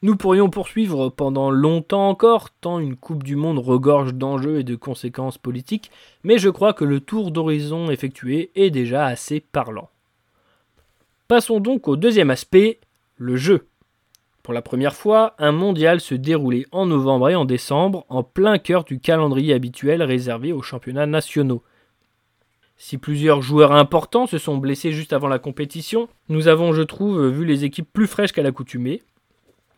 Nous pourrions poursuivre pendant longtemps encore, tant une Coupe du Monde regorge d'enjeux et de conséquences politiques, mais je crois que le tour d'horizon effectué est déjà assez parlant. Passons donc au deuxième aspect, le jeu. Pour la première fois, un mondial se déroulait en novembre et en décembre, en plein cœur du calendrier habituel réservé aux championnats nationaux. Si plusieurs joueurs importants se sont blessés juste avant la compétition, nous avons, je trouve, vu les équipes plus fraîches qu'à l'accoutumée,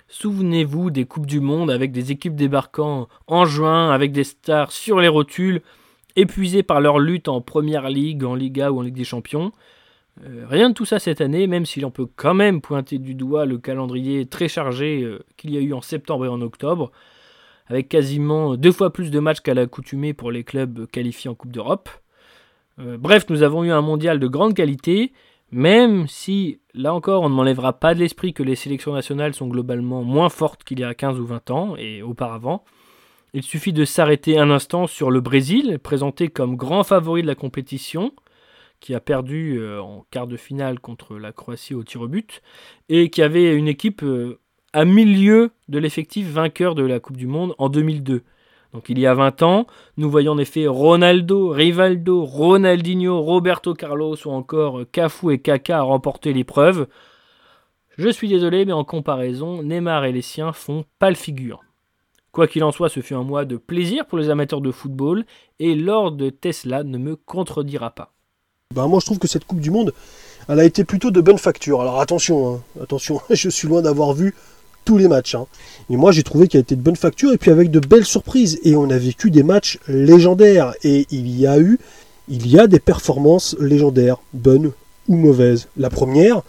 Souvenez-vous des Coupes du Monde avec des équipes débarquant en juin, avec des stars sur les rotules, épuisées par leur lutte en Première Ligue, en Liga ou en Ligue des Champions. Euh, rien de tout ça cette année, même si l'on peut quand même pointer du doigt le calendrier très chargé euh, qu'il y a eu en septembre et en octobre, avec quasiment deux fois plus de matchs qu'à l'accoutumée pour les clubs qualifiés en Coupe d'Europe. Euh, bref, nous avons eu un mondial de grande qualité, même si, là encore, on ne m'enlèvera pas de l'esprit que les sélections nationales sont globalement moins fortes qu'il y a 15 ou 20 ans et auparavant. Il suffit de s'arrêter un instant sur le Brésil, présenté comme grand favori de la compétition, qui a perdu euh, en quart de finale contre la Croatie au tir au but, et qui avait une équipe euh, à milieu de l'effectif vainqueur de la Coupe du Monde en 2002. Donc il y a 20 ans, nous voyons en effet Ronaldo, Rivaldo, Ronaldinho, Roberto Carlos ou encore Cafu et Kaka remporter l'épreuve. Je suis désolé, mais en comparaison, Neymar et les siens font pas le figure. Quoi qu'il en soit, ce fut un mois de plaisir pour les amateurs de football et Lord Tesla ne me contredira pas. Ben moi je trouve que cette Coupe du Monde, elle a été plutôt de bonne facture. Alors attention, hein, attention, je suis loin d'avoir vu tous les matchs. Hein. Et moi, j'ai trouvé qu'il a été de bonne facture et puis avec de belles surprises. Et on a vécu des matchs légendaires. Et il y a eu, il y a des performances légendaires, bonnes ou mauvaises. La première,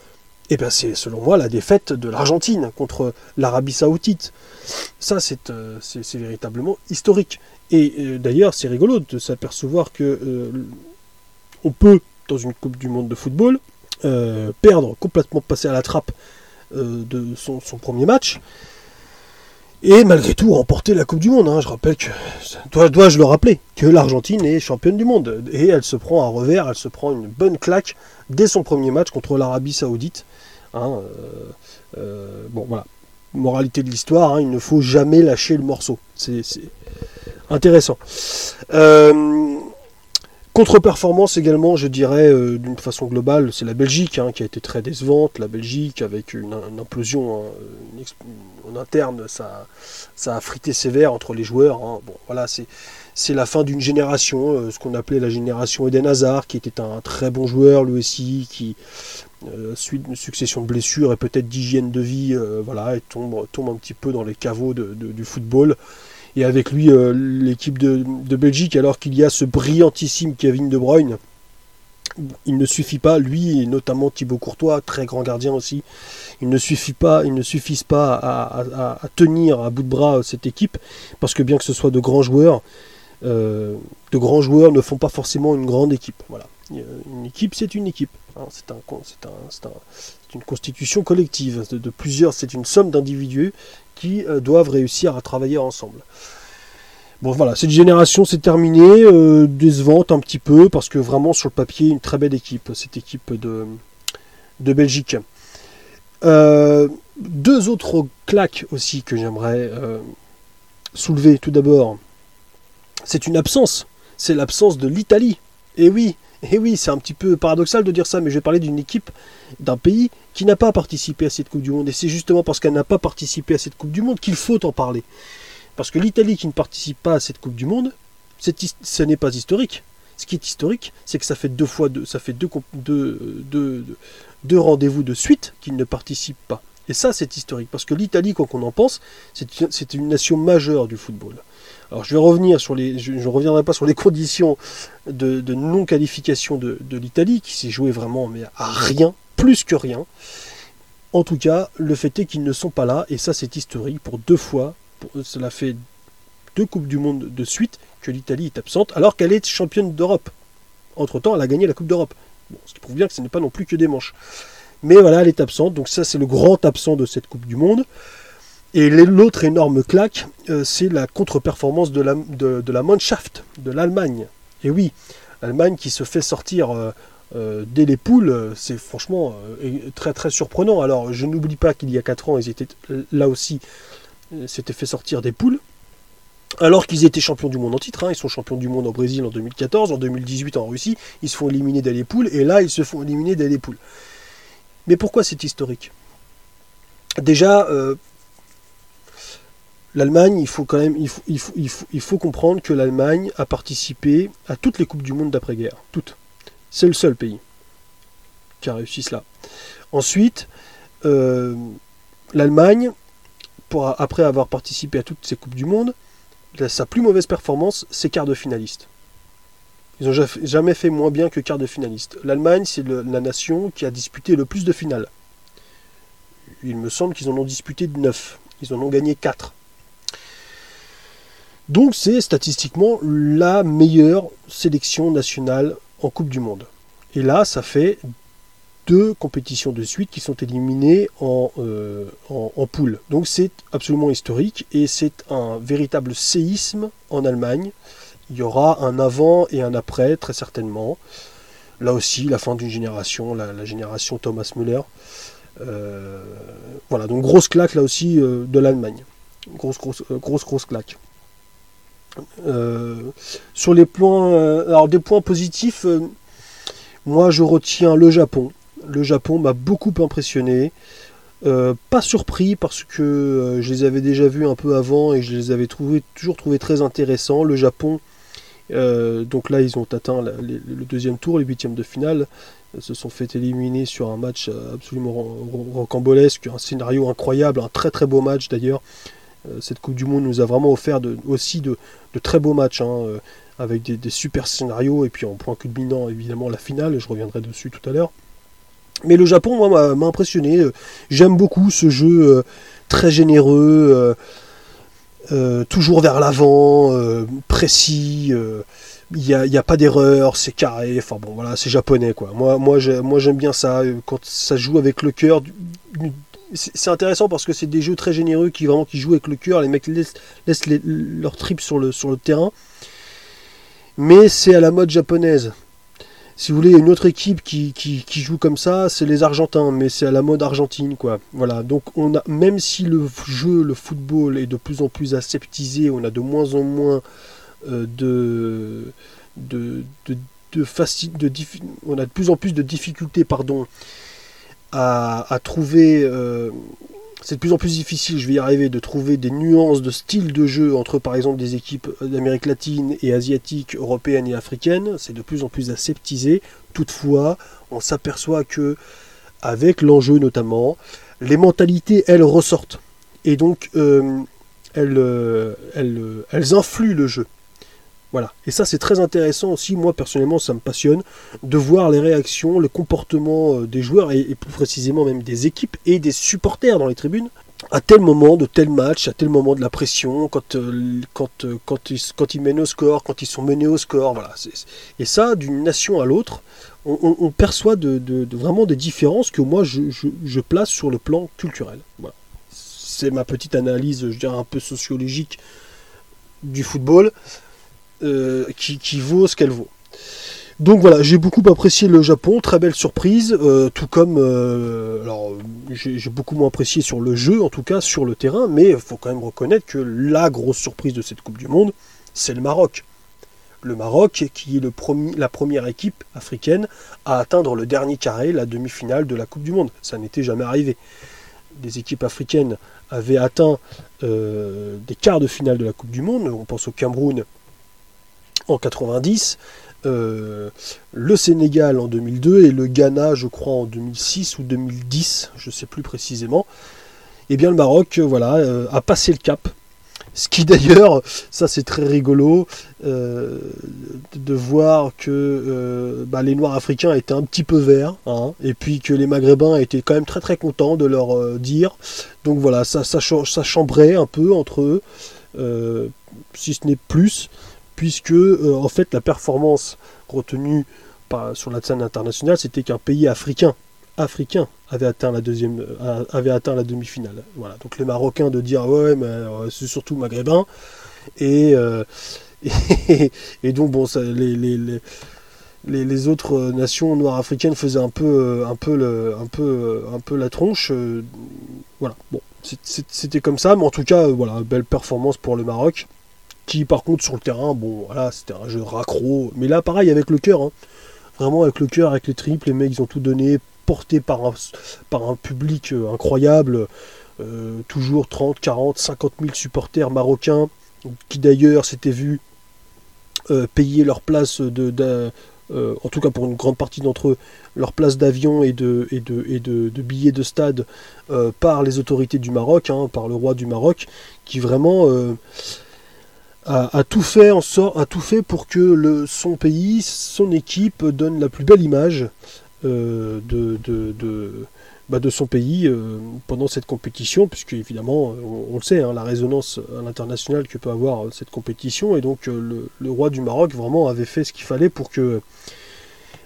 eh ben, c'est selon moi la défaite de l'Argentine contre l'Arabie Saoudite. Ça, c'est euh, véritablement historique. Et euh, d'ailleurs, c'est rigolo de s'apercevoir que euh, on peut, dans une Coupe du Monde de football, perdre, complètement passer à la trappe de son, premier match. Et malgré tout, remporter la Coupe du Monde. Hein. Je rappelle que, dois-je le rappeler, que l'Argentine est championne du monde. Et elle se prend un revers, elle se prend une bonne claque dès son premier match contre l'Arabie Saoudite. Hein, euh, euh, bon, voilà. Moralité de l'histoire, hein, il ne faut jamais lâcher le morceau. C'est intéressant. Contre-performance également, je dirais, euh, d'une façon globale, c'est la Belgique hein, qui a été très décevante. La Belgique, avec une, implosion hein, en interne, ça, a frité sévère entre les joueurs. Hein. Bon, voilà, c'est la fin d'une génération, euh, ce qu'on appelait la génération Eden Hazard, qui était un très bon joueur, lui aussi, qui, euh, suite une succession de blessures et peut-être d'hygiène de vie, voilà, tombe un petit peu dans les caveaux du football et avec lui euh, l'équipe de, Belgique, alors qu'il y a ce brillantissime Kevin De Bruyne. Il ne suffit pas, lui et notamment Thibaut Courtois, très grand gardien aussi, il ne suffit pas, ne pas à, tenir à bout de bras cette équipe, parce que bien que ce soit de grands joueurs, de grands joueurs ne font pas forcément une grande équipe. Voilà. Une équipe, c'est une équipe. Hein. c'est un, une constitution collective de, plusieurs. C'est une somme d'individus qui doivent réussir à travailler ensemble. Bon voilà, cette génération s'est terminée, euh, décevante un petit peu, parce que vraiment sur le papier, une très belle équipe, cette équipe de, de Belgique. Euh, deux autres claques aussi que j'aimerais euh, soulever tout d'abord. C'est une absence, c'est l'absence de l'Italie. Et oui, et oui, c'est un petit peu paradoxal de dire ça, mais je vais parler d'une équipe, d'un pays qui n'a pas participé à cette Coupe du Monde. Et c'est justement parce qu'elle n'a pas participé à cette Coupe du Monde qu'il faut en parler. Parce que l'Italie qui ne participe pas à cette Coupe du Monde, ce n'est pas historique. Ce qui est historique, c'est que ça fait deux fois deux, ça fait deux, deux, rendez-vous de suite qu'il ne participe pas. Et ça, c'est historique. Parce que l'Italie, quoi qu'on en pense, c'est une nation majeure du football. Alors je vais revenir sur les. Je ne reviendrai pas sur les conditions de, non-qualification de, l'Italie, qui s'est joué vraiment mais à rien, plus que rien. En tout cas, le fait est qu'ils ne sont pas là, et ça c'est historique pour deux fois cela fait deux Coupes du Monde de suite que l'Italie est absente, alors qu'elle est championne d'Europe. Entre-temps, elle a gagné la Coupe d'Europe. ce qui prouve bien que ce n'est pas non plus que des manches. Mais voilà, elle est absente, donc ça c'est le grand absent de cette Coupe du Monde. Et l'autre énorme claque, euh, c'est la contre-performance de la, Mannschaft, de l'Allemagne. Et oui, l'Allemagne qui se fait sortir euh, euh, dès les poules, c'est franchement très très surprenant. Alors je n'oublie pas qu'il y a 4 ans, ils étaient là aussi euh, s'étaient fait sortir des poules. Alors qu'ils étaient champions du monde en titre, hein. ils sont champions du monde au Brésil en 2014, en 2018 en Russie, ils se font éliminer dès les poules, et là ils se font éliminer dès les poules. Mais pourquoi c'est historique? Déjà, euh, l'Allemagne, il faut quand même, il faut, comprendre que l'Allemagne a participé à toutes les coupes du monde d'après-guerre, toutes. C'est le seul pays qui a réussi cela. Ensuite, euh, l'Allemagne après avoir participé à toutes ces Coupes du Monde, sa plus mauvaise performance, c'est quart de finaliste. Ils n'ont jamais fait moins bien que quart de finaliste. L'Allemagne, c'est la nation qui a disputé le plus de finales. Il me semble qu'ils en ont disputé 9. Ils en ont gagné 4. Donc c'est statistiquement la meilleure sélection nationale en Coupe du Monde. Et là, ça fait deux compétitions de suite qui sont éliminées en, euh, en, poule. Donc c'est absolument historique et c'est un véritable séisme en Allemagne. Il y aura un avant et un après, très certainement. Là aussi, la fin d'une génération, la, génération Thomas Müller. Euh, voilà, donc grosse claque là aussi euh, de l'Allemagne. Grosse, grosse, grosse, grosse claque. Sur les points, alors des points positifs, moi je retiens le Japon le Japon m'a beaucoup impressionné. Euh, pas surpris parce que euh, je les avais déjà vus un peu avant et je les avais toujours trouvés très intéressants. Le Japon, euh, donc là ils ont atteint le deuxième tour, les huitièmes de finale, se sont fait éliminer sur un match absolument rocambolesque, un scénario incroyable, un très très beau match d'ailleurs. Cette Coupe du Monde nous a vraiment offert aussi de, très beaux matchs. Hein, avec des, super scénarios et puis en point culminant évidemment la finale, je reviendrai dessus tout à l'heure. Mais le Japon, moi, m'a impressionné. J'aime beaucoup ce jeu euh, très généreux, euh, euh, toujours vers l'avant, précis. Il n'y a, pas d'erreur, c'est carré. Enfin bon, voilà, c'est japonais quoi. Moi, moi, j'aime bien ça. Quand ça joue avec le cœur, c'est intéressant parce que c'est des jeux très généreux qui vraiment qui jouent avec le cœur. Les mecs laissent, laissent leur trip sur le, terrain. Mais c'est à la mode japonaise si vous voulez, une autre équipe qui, joue comme ça, c'est les Argentins, mais c'est à la mode argentine, quoi. Voilà. Donc, on a, même si le jeu, le football est de plus en plus aseptisé, on a de moins en moins euh, de, de, on a de plus en plus de difficultés, pardon, à, trouver euh, c'est de plus en plus difficile, je vais y arriver, de trouver des nuances de style de jeu entre par exemple des équipes d'Amérique latine et asiatique, européenne et africaine. C'est de plus en plus aseptisé. Toutefois, on s'aperçoit que, avec l'enjeu notamment, les mentalités, elles ressortent. Et donc, euh, euh, elles, elles influent le jeu. Voilà. Et ça, c'est très intéressant aussi. Moi, personnellement, ça me passionne de voir les réactions, le comportement euh, des joueurs et, plus précisément même des équipes et des supporters dans les tribunes à tel moment de tel match, à tel moment de la pression, quand, euh, quand, euh, quand, ils, quand ils mènent au score, quand ils sont menés au score. Voilà. Et ça, d'une nation à l'autre, on, perçoit de, vraiment des différences que moi je, place sur le plan culturel. C'est ma petite analyse, je dirais, un peu sociologique du football euh, qui, vaut ce qu'elle vaut. Donc voilà, j'ai beaucoup apprécié le Japon, très belle surprise, euh, tout comme, euh, alors j'ai beaucoup moins apprécié sur le jeu, en tout cas sur le terrain, mais il faut quand même reconnaître que la grosse surprise de cette Coupe du Monde, c'est le Maroc. Le Maroc, qui est la première équipe africaine à atteindre le dernier carré, la demi-finale de la Coupe du Monde. Ça n'était jamais arrivé. Des équipes africaines avaient atteint des quarts de finale de la Coupe du Monde. On pense au Cameroun en 90, euh, le Sénégal en 2002 et le Ghana, je crois, en 2006 ou 2010, je ne sais plus précisément. Eh bien le Maroc, euh, voilà, euh, a passé le cap. Ce qui d'ailleurs, ça c'est très rigolo, de voir que bah, les Noirs africains étaient un petit peu verts, hein, et puis que les Maghrébins étaient quand même très très contents de leur dire. Donc voilà, ça, chambrait un peu entre eux, si ce n'est plus puisque euh, en fait la performance retenue sur la scène internationale, c'était qu'un pays africain, africain avait atteint la deuxième, euh, avait atteint la demi-finale. Voilà. Donc les Marocains de dire ouais mais euh, c'est surtout maghrébin et, donc bon les, autres nations noires africaines faisaient un peu la tronche. voilà c'était comme ça mais en tout cas voilà belle performance pour le Maroc qui par contre sur le terrain, bon voilà, c'était un jeu raccro, mais là pareil avec le cœur, hein. vraiment avec le cœur, avec les triples, les mecs ils ont tout donné, porté par un, public euh, incroyable, euh, toujours 30, 40, 50 000 supporters marocains, qui d'ailleurs s'étaient vus euh, payer leur place de, en tout cas pour une grande partie d'entre eux, leur place d'avion et, de, de, billets de stade par les autorités du Maroc, hein, par le roi du Maroc, qui vraiment a, tout fait pour que son pays, son équipe donne la plus belle image euh, bah, de, son pays euh, pendant cette compétition, puisque évidemment, on, le sait, hein, la résonance à l'international que peut avoir cette compétition, et donc euh, le, roi du Maroc vraiment avait fait ce qu'il fallait pour que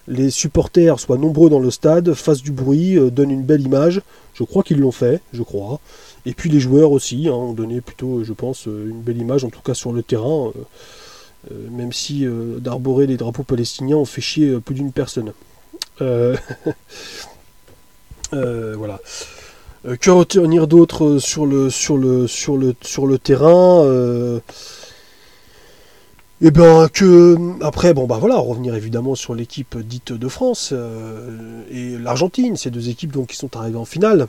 les supporters soient nombreux dans le stade, fassent du bruit, donnent une belle image. Je crois qu'ils l'ont fait, je crois. Et puis les joueurs aussi hein, ont donné plutôt, je pense, euh, une belle image, en tout cas sur le terrain, euh, euh, même si d'arborer les drapeaux palestiniens ont fait chier plus d'une personne. voilà. que retenir d'autre sur le, sur, le, sur, le, terrain et eh bien que après bon bah voilà revenir évidemment sur l'équipe dite de France et l'Argentine ces deux équipes qui sont arrivées en finale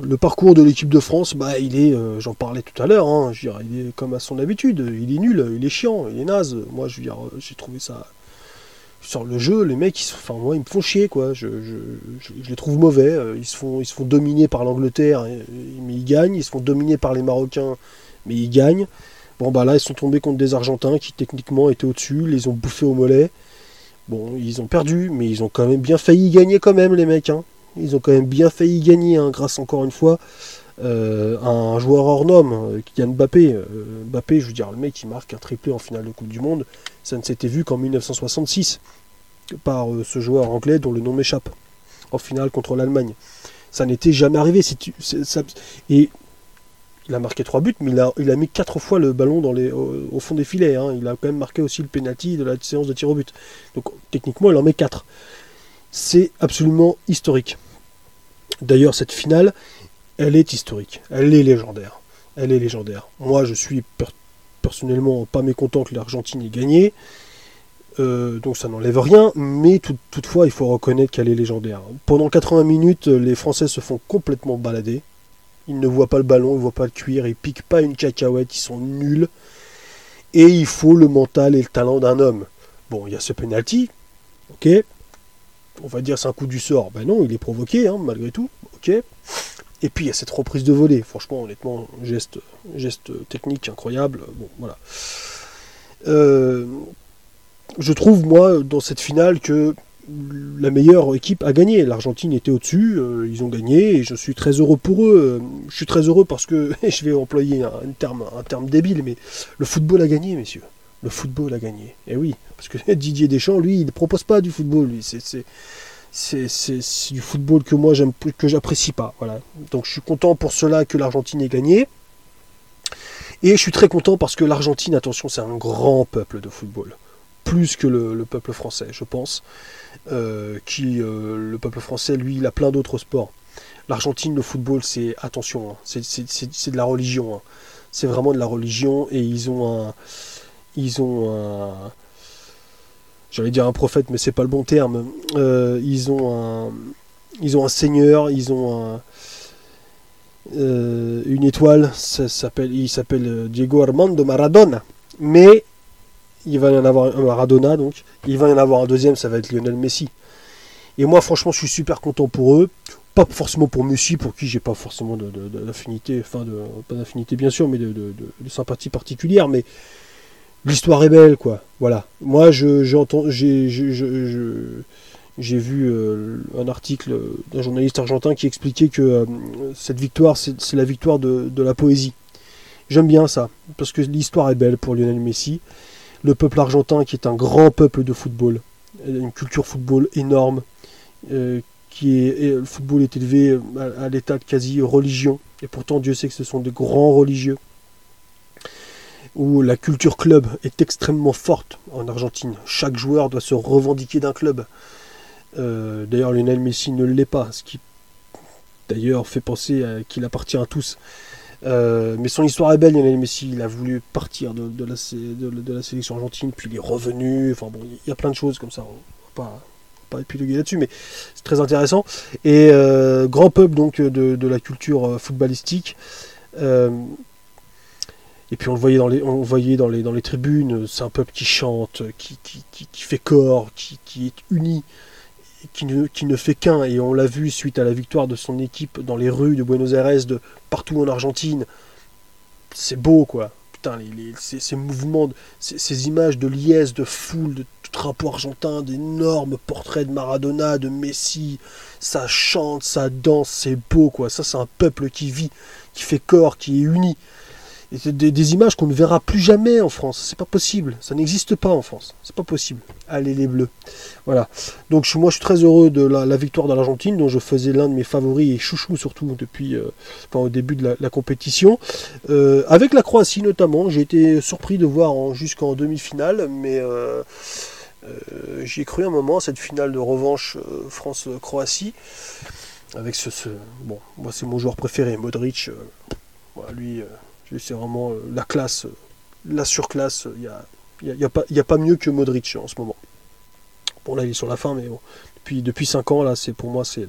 le parcours de l'équipe de France, bah, il est, euh, j'en parlais tout à l'heure, hein, il est comme à son habitude, il est nul, il est chiant, il est naze. Moi, je veux dire, j'ai trouvé ça. Sur le jeu, les mecs, ils, enfin, moi, ils me font chier, quoi. Je, les trouve mauvais. Euh, ils se font, ils dominer par l'Angleterre, mais ils gagnent. Ils se font dominer par les Marocains, mais ils gagnent. Bon, bah là, ils sont tombés contre des Argentins qui, techniquement, étaient au-dessus. Les ont bouffés au mollet. Bon, ils ont perdu, mais ils ont quand même bien failli gagner, quand même, les mecs. Hein. Ils ont quand même bien failli gagner, hein, grâce encore une fois euh, à un joueur hors norme, euh, Kylian Mbappé. Euh, Mbappé, je veux dire, le mec qui marque un triplé en finale de Coupe du Monde, ça ne s'était vu qu'en 1966 par ce joueur anglais dont le nom m'échappe, en finale contre l'Allemagne. Ça n'était jamais arrivé. et il a marqué trois buts, mais il a, mis quatre fois le ballon dans au, fond des filets. Hein. Il a quand même marqué aussi le penalty de la séance de tir au but. Donc techniquement, il en met quatre c'est absolument historique. D'ailleurs, cette finale, elle est historique, elle est légendaire. Elle est légendaire. Moi, je suis personnellement pas mécontent que l'Argentine ait gagné, euh, donc ça n'enlève rien, mais toutefois, il faut reconnaître qu'elle est légendaire. Pendant 80 minutes, les Français se font complètement balader. Ils ne voient pas le ballon, ils ne voient pas le cuir, ils piquent pas une cacahuète, ils sont nuls. Et il faut le mental et le talent d'un homme. Bon, il y a ce penalty, ok, on va dire c'est un coup du sort. Ben non, il est provoqué, hein, malgré tout. Ok. Et puis il y a cette reprise de volée. Franchement, honnêtement, geste, geste technique incroyable. Bon, voilà. Euh, je trouve, moi, dans cette finale, que la meilleure équipe a gagné. L'Argentine était au-dessus, ils ont gagné et je suis très heureux pour eux. Je suis très heureux parce que, je vais employer un, terme, un terme débile, mais le football a gagné, messieurs. Le football a gagné. Et oui, parce que Didier Deschamps, lui, il ne propose pas du football. Lui, c'est c'est du football que moi j'aime que j'apprécie pas. Voilà. Donc je suis content pour cela que l'Argentine ait gagné. Et je suis très content parce que l'Argentine, attention, c'est un grand peuple de football. Plus que le, peuple français, je pense. Euh, qui, euh, le peuple français, lui, il a plein d'autres sports. L'Argentine, le football, c'est, attention, hein, c'est de la religion. Hein. C'est vraiment de la religion et ils ont un. Ils ont un j'allais dire un prophète, mais c'est pas le bon terme. Euh, ils ont un, ils ont un seigneur, ils ont euh, une étoile. Ça s'appelle, il s'appelle Diego Armando Maradona. Mais il va y en avoir un Maradona, donc il va y en avoir un deuxième, ça va être Lionel Messi. Et moi, franchement, je suis super content pour eux. Pas forcément pour Messi, pour qui j'ai pas forcément d'affinité, enfin, de, pas d'affinité bien sûr, mais de sympathie particulière. Mais l'histoire est belle, quoi. Voilà. Moi, je, j'ai, vu euh, un article d'un journaliste argentin qui expliquait que euh, cette victoire, c'est, la victoire de, la poésie. J'aime bien ça, parce que l'histoire est belle pour Lionel Messi. Le peuple argentin, qui est un grand peuple de football, une culture football énorme, euh, qui est, le football est élevé à, à l'état de quasi religion, et pourtant Dieu sait que ce sont des grands religieux où la culture club est extrêmement forte en Argentine. Chaque joueur doit se revendiquer d'un club. Euh, d'ailleurs, Lionel Messi ne l'est pas, ce qui d'ailleurs fait penser qu'il appartient à tous. Euh, mais son histoire est belle, Lionel Messi. Il a voulu partir de, la, sélection argentine, puis il est revenu. Enfin bon, il y a plein de choses comme ça. On va pas, pas épiloguer là-dessus, mais c'est très intéressant. Et euh, grand peuple donc de, la culture footballistique. Et puis on le voyait dans les, on dans les, dans les tribunes, c'est un peuple qui chante, qui, qui, fait corps, qui, est uni, qui ne, qui fait qu'un. Et on l'a vu suite à la victoire de son équipe dans les rues de Buenos Aires, de partout en Argentine. C'est beau, quoi. Putain, les, ces, mouvements, ces, images de liesse, de foule, de drapeau argentin, d'énormes portraits de Maradona, de Messi. Ça chante, ça danse, c'est beau, quoi. Ça, c'est un peuple qui vit, qui fait corps, qui est uni c'est des, images qu'on ne verra plus jamais en France. C'est pas possible. Ça n'existe pas en France. C'est pas possible. Allez les Bleus. Voilà. Donc moi je suis très heureux de la, victoire de l'Argentine, dont je faisais l'un de mes favoris et chouchou surtout depuis euh, au début de la, compétition. Euh, avec la Croatie notamment, j'ai été surpris de voir jusqu'en demi-finale, mais euh, j'y ai cru un moment cette finale de revanche France-Croatie. Avec ce, bon, moi c'est mon joueur préféré, Modric. lui c'est vraiment euh, la classe, euh, la surclasse. Il n'y a, a, pas, mieux que Modric en ce moment. Bon, là, il est sur la fin, mais bon. Depuis, depuis 5 ans, là, c'est pour moi, c'est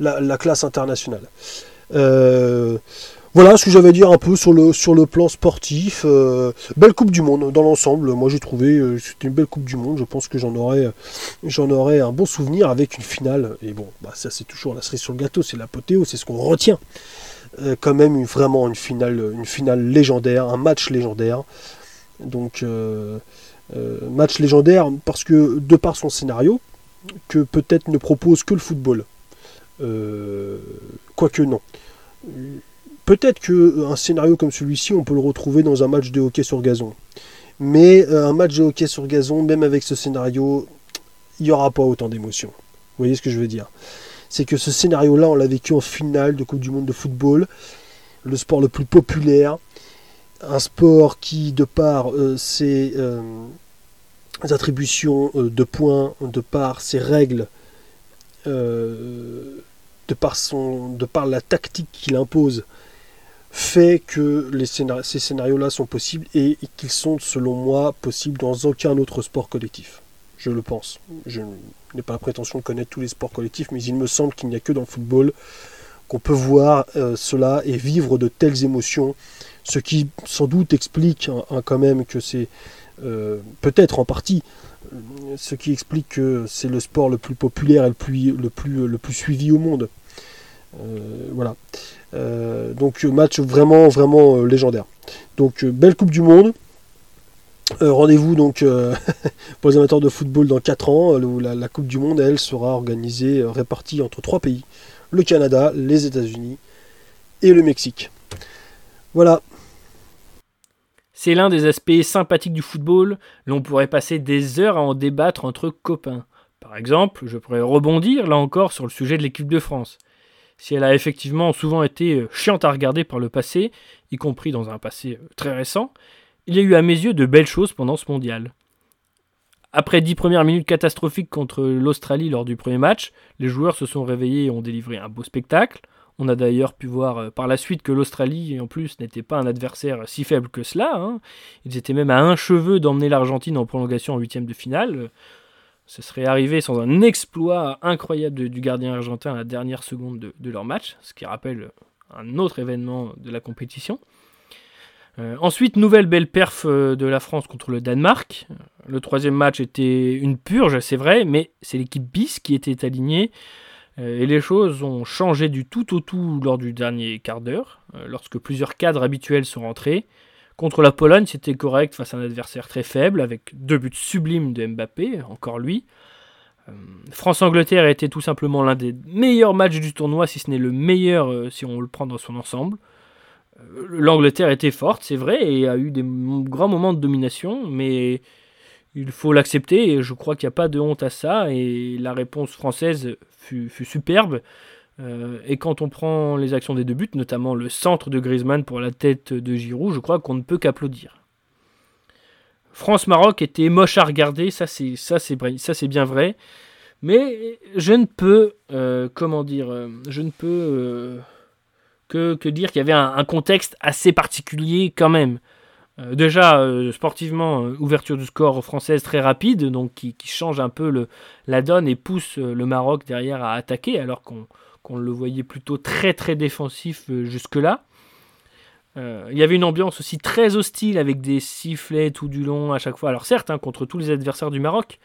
la, la, classe internationale. Euh, voilà ce que j'avais à dire un peu sur le, sur le plan sportif. belle Coupe du Monde dans l'ensemble. Moi j'ai trouvé c'était une belle Coupe du Monde. Je pense que j'en aurais, j'en aurais un bon souvenir avec une finale. Et bon, bah, ça c'est toujours la cerise sur le gâteau, c'est l'apothéose, c'est ce qu'on retient. Euh, quand même vraiment une finale, une finale légendaire, un match légendaire. Donc euh, euh, match légendaire parce que de par son scénario, que peut-être ne propose que le football. Quoique non. Peut-être qu'un scénario comme celui-ci, on peut le retrouver dans un match de hockey sur gazon. Mais un match de hockey sur gazon, même avec ce scénario, il n'y aura pas autant d'émotions. Vous voyez ce que je veux dire? C'est que ce scénario-là, on l'a vécu en finale de Coupe du Monde de football, le sport le plus populaire, un sport qui, de par euh, ses euh, attributions euh, de points, de par ses règles, de, par son, de par la tactique qu'il impose, fait que ces scénarios-là sont possibles et qu'ils sont, selon moi, possibles dans aucun autre sport collectif. Je le pense. N'ai pas la prétention de connaître tous les sports collectifs, mais il me semble qu'il n'y a que dans le football qu'on peut voir euh, cela et vivre de telles émotions, ce qui sans doute explique quand même que c'est euh, peut-être en partie ce qui explique que c'est le sport le plus populaire et le plus, le plus, le plus suivi au monde. Euh, voilà. donc match vraiment vraiment légendaire. Donc belle Coupe du Monde. Rendez-vous donc pour les amateurs de football dans 4 ans, où la, Coupe du Monde, elle, sera organisée, répartie entre trois pays. Le Canada, les États-Unis et le Mexique. Voilà. C'est l'un des aspects sympathiques du football. L'on pourrait passer des heures à en débattre entre copains. Par exemple, je pourrais rebondir là encore sur le sujet de l'équipe de France. Si elle a effectivement souvent été euh, chiante à regarder par le passé, y compris dans un passé euh, très récent, il y a eu à mes yeux de belles choses pendant ce mondial. Après dix premières minutes catastrophiques contre l'Australie lors du premier match, les joueurs se sont réveillés et ont délivré un beau spectacle. On a d'ailleurs pu voir euh, par la suite que l'Australie, en plus, n'était pas un adversaire si faible que cela. Hein. Ils étaient même à un cheveu d'emmener l'Argentine en prolongation en huitième de finale. Ce serait arrivé sans un exploit incroyable du gardien argentin à la dernière seconde de, leur match, ce qui rappelle un autre événement de la compétition. Euh, ensuite, nouvelle belle perf euh, de la France contre le Danemark. Le troisième match était une purge, c'est vrai, mais c'est l'équipe bis qui était alignée. Euh, et les choses ont changé du tout au tout lors du dernier quart d'heure, lorsque plusieurs cadres habituels sont rentrés. Contre la Pologne, c'était correct face à un adversaire très faible, avec deux buts sublimes de Mbappé, encore lui. France-Angleterre a été tout simplement l'un des meilleurs matchs du tournoi, si ce n'est le meilleur si on le prend dans son ensemble. L'Angleterre était forte, c'est vrai, et a eu des grands moments de domination, mais il faut l'accepter, et je crois qu'il n'y a pas de honte à ça, et la réponse française fut superbe. Euh, et quand on prend les actions des deux buts, notamment le centre de Griezmann pour la tête de Giroud, je crois qu'on ne peut qu'applaudir. France-Maroc était moche à regarder, ça c'est bien vrai, mais je ne peux euh, comment dire, euh, je ne peux que, dire qu'il y avait un, contexte assez particulier quand même. déjà sportivement, ouverture du score française très rapide, donc qui, change un peu le, la donne et pousse le Maroc derrière à attaquer, alors qu'on le voyait plutôt très très défensif euh, jusque-là. Euh, il y avait une ambiance aussi très hostile avec des sifflets tout du long à chaque fois. Alors certes, hein, contre tous les adversaires du Maroc,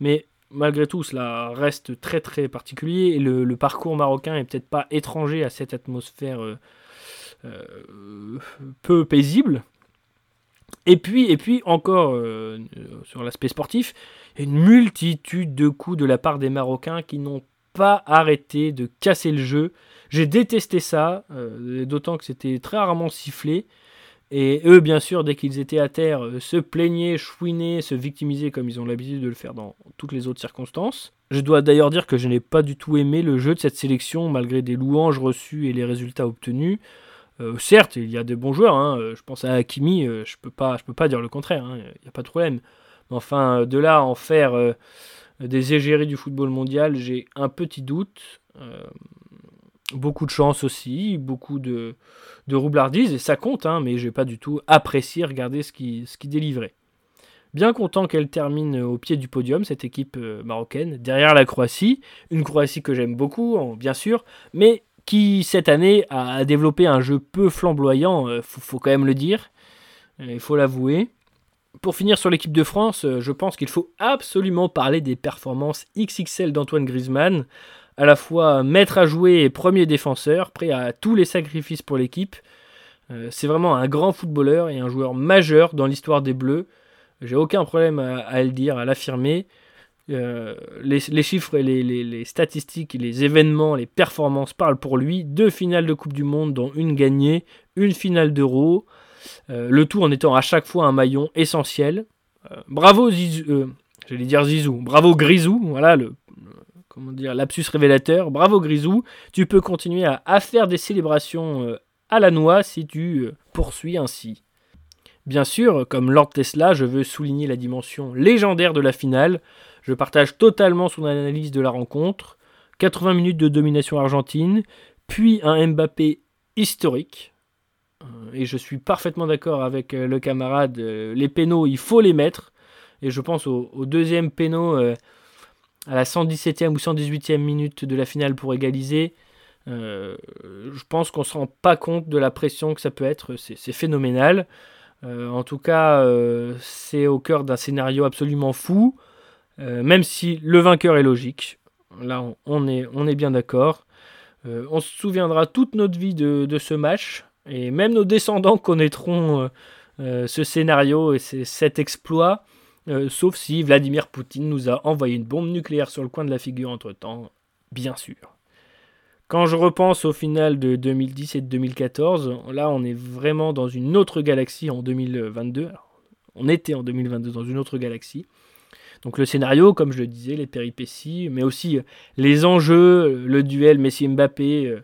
mais malgré tout, cela reste très très particulier. Et le, parcours marocain est peut-être pas étranger à cette atmosphère euh, peu paisible. Et puis, et puis encore sur l'aspect sportif, une multitude de coups de la part des Marocains qui n'ont pas arrêter de casser le jeu. J'ai détesté ça, euh, d'autant que c'était très rarement sifflé. Et eux, bien sûr, dès qu'ils étaient à terre, euh, se plaignaient, chouinaient, se victimisaient comme ils ont l'habitude de le faire dans toutes les autres circonstances. Je dois d'ailleurs dire que je n'ai pas du tout aimé le jeu de cette sélection, malgré des louanges reçues et les résultats obtenus. Euh, certes, il y a des bons joueurs, hein. je pense à Hakimi, je peux pas, je peux pas dire le contraire, hein. il n'y a pas de problème. Mais enfin, de là en faire des égéries du football mondial, j'ai un petit doute. Euh, beaucoup de chance aussi, beaucoup de, de roublardise, et ça compte, hein, mais j'ai pas du tout apprécié regarder ce qui, ce qui délivrait. Bien content qu'elle termine au pied du podium, cette équipe euh, marocaine, derrière la Croatie, une Croatie que j'aime beaucoup, bien sûr, mais qui cette année a développé un jeu peu flamboyant, euh, faut, faut, quand même le dire, il faut l'avouer pour finir sur l'équipe de France, euh, je pense qu'il faut absolument parler des performances XXL d'Antoine Griezmann, à la fois maître à jouer et premier défenseur, prêt à tous les sacrifices pour l'équipe. Euh, c'est vraiment un grand footballeur et un joueur majeur dans l'histoire des Bleus. J'ai aucun problème à, le dire, à l'affirmer. Euh, les, chiffres les, statistiques, les événements, les performances parlent pour lui. Deux finales de Coupe du Monde, dont une gagnée, une finale d'Euro. Euh, le tout en étant à chaque fois un maillon essentiel. Bravo Zizou, j'allais dire Zizou, bravo Grisou, voilà le, comment dire, lapsus révélateur, bravo Grisou, tu peux continuer à, faire des célébrations à la noix si tu poursuis ainsi. Bien sûr, comme Lord Tesla, je veux souligner la dimension légendaire de la finale. Je partage totalement son analyse de la rencontre. 80 minutes de domination argentine, puis un Mbappé historique. Euh, et je suis parfaitement d'accord avec euh, le camarade, euh, les pénaux, il faut les mettre. Et je pense au, deuxième pénal à la 117e ou 118e minute de la finale pour égaliser. je pense qu'on ne se rend pas compte de la pression que ça peut être. C'est phénoménal. en tout cas, c'est au cœur d'un scénario absolument fou, même si le vainqueur est logique. Là, on, est, on est bien d'accord. on se souviendra toute notre vie de, ce match. Et même nos descendants connaîtront euh, ce scénario et cet exploit, sauf si Vladimir Poutine nous a envoyé une bombe nucléaire sur le coin de la figure entre-temps, bien sûr. Quand je repense au final de 2010 et de 2014, là on est vraiment dans une autre galaxie en 2022. on était en 2022 dans une autre galaxie. Donc le scénario, comme je le disais, les péripéties, mais aussi les enjeux, le duel Messi-Mbappé. Euh,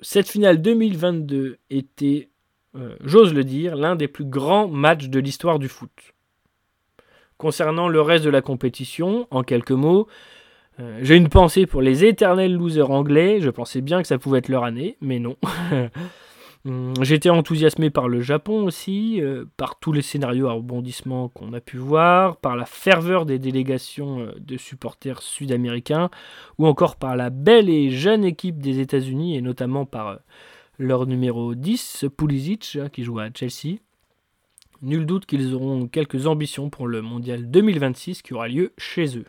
cette finale 2022 était, euh, j'ose le dire, l'un des plus grands matchs de l'histoire du foot. Concernant le reste de la compétition, en quelques mots, euh, j'ai une pensée pour les éternels losers anglais. Je pensais bien que ça pouvait être leur année, mais non. Hum, j'étais enthousiasmé par le Japon aussi, euh, par tous les scénarios à rebondissement qu'on a pu voir, par la ferveur des délégations euh, de supporters sud-américains, ou encore par la belle et jeune équipe des États-Unis, et notamment par leur numéro 10, Pulisic, hein, qui joue à Chelsea. Nul doute qu'ils auront quelques ambitions pour le mondial 2026 qui aura lieu chez eux.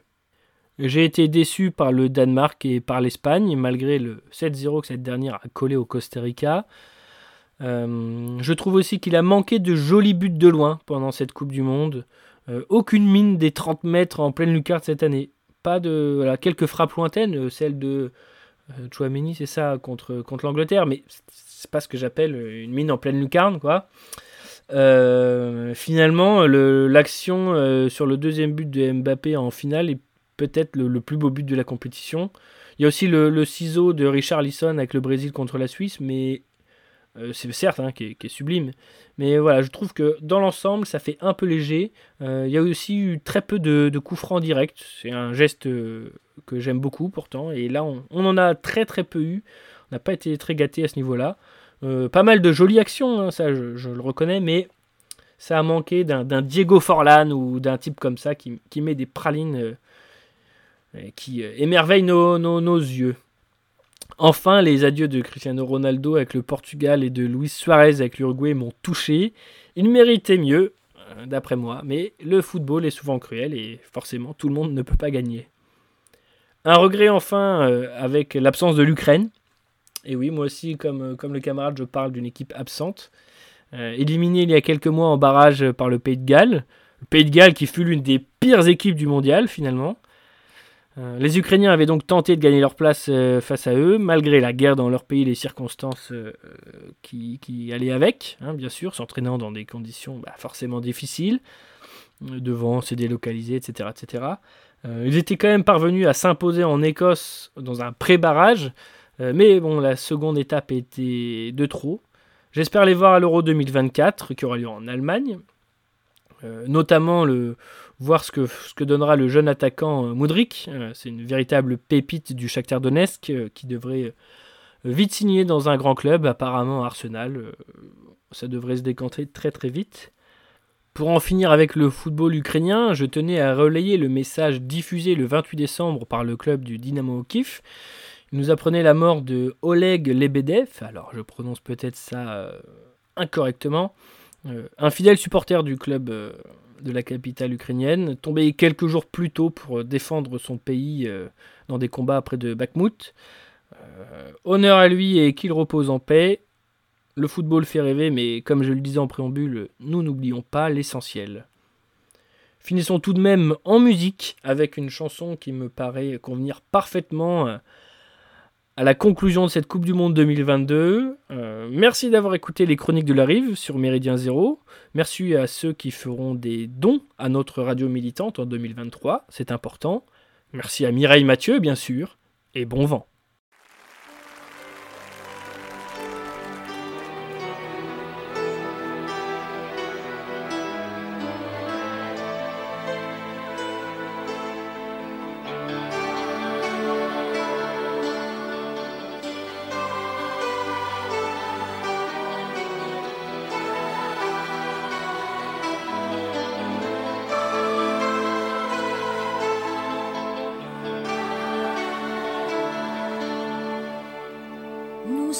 J'ai été déçu par le Danemark et par l'Espagne, malgré le 7-0 que cette dernière a collé au Costa Rica. Euh, je trouve aussi qu'il a manqué de jolis buts de loin pendant cette Coupe du Monde. Euh, aucune mine des 30 mètres en pleine lucarne cette année. Pas de. Quelques frappes lointaines, euh, celle de Chouameni, c'est ça, contre, contre l'Angleterre, mais c'est pas ce que j'appelle une mine en pleine lucarne, quoi. Finalement, l'action sur le deuxième but de Mbappé en finale est peut-être le, plus beau but de la compétition. Il y a aussi le, ciseau de Richard Lisson avec le Brésil contre la Suisse, mais euh, c'est certes hein, qui, est, sublime. Mais voilà, je trouve que dans l'ensemble, ça fait un peu léger. Euh, il y a aussi eu très peu de, coups francs directs. C'est un geste euh, que j'aime beaucoup pourtant. Et là, on, en a très très peu eu. On n'a pas été très gâté à ce niveau-là. Pas mal de jolies actions, hein, ça je, le reconnais, mais ça a manqué d'un Diego Forlan ou d'un type comme ça qui, met des pralines qui euh, émerveille nos, yeux. Enfin, les adieux de Cristiano Ronaldo avec le Portugal et de Luis Suarez avec l'Uruguay m'ont touché. Ils méritaient mieux, euh, d'après moi, mais le football est souvent cruel et forcément tout le monde ne peut pas gagner. Un regret enfin euh, avec l'absence de l'Ukraine. Et oui, moi aussi, comme, comme le camarade, je parle d'une équipe absente. éliminée il y a quelques mois en barrage par le Pays de Galles. Le Pays de Galles qui fut l'une des pires équipes du mondial finalement. Euh, les Ukrainiens avaient donc tenté de gagner leur place euh, face à eux, malgré la guerre dans leur pays, les circonstances euh, qui, allaient avec, hein, bien sûr, s'entraînant dans des conditions bah, forcément difficiles, devant se délocaliser, etc. etc. ils étaient quand même parvenus à s'imposer en Écosse dans un pré-barrage, mais bon, la seconde étape était de trop. J'espère les voir à l'Euro 2024, qui aura lieu en Allemagne, notamment le, voir ce que, donnera le jeune attaquant euh. Euh, c'est une véritable pépite du Shakhtar Donetsk euh, qui devrait vite signer dans un grand club, apparemment Arsenal. Ça devrait se décanter très très vite. Pour en finir avec le football ukrainien, je tenais à relayer le message diffusé le 28 décembre par le club du Dynamo Kiev. Nous apprenait la mort de Oleg Lebedev, alors je prononce peut-être ça incorrectement, un fidèle supporter du club de la capitale ukrainienne, tombé quelques jours plus tôt pour euh, défendre son pays euh, dans des combats près de Bakhmut. Euh, honneur à lui et qu'il repose en paix. Le football fait rêver, mais comme je le disais en préambule, nous n'oublions pas l'essentiel. Finissons tout de même en musique avec une chanson qui me paraît convenir parfaitement à la conclusion de cette Coupe du Monde 2022. Euh, merci d'avoir écouté les chroniques de la rive sur Méridien Zéro. Merci à ceux qui feront des dons à notre radio militante en 2023, c'est important. Merci à Mireille Mathieu, bien sûr, et bon vent.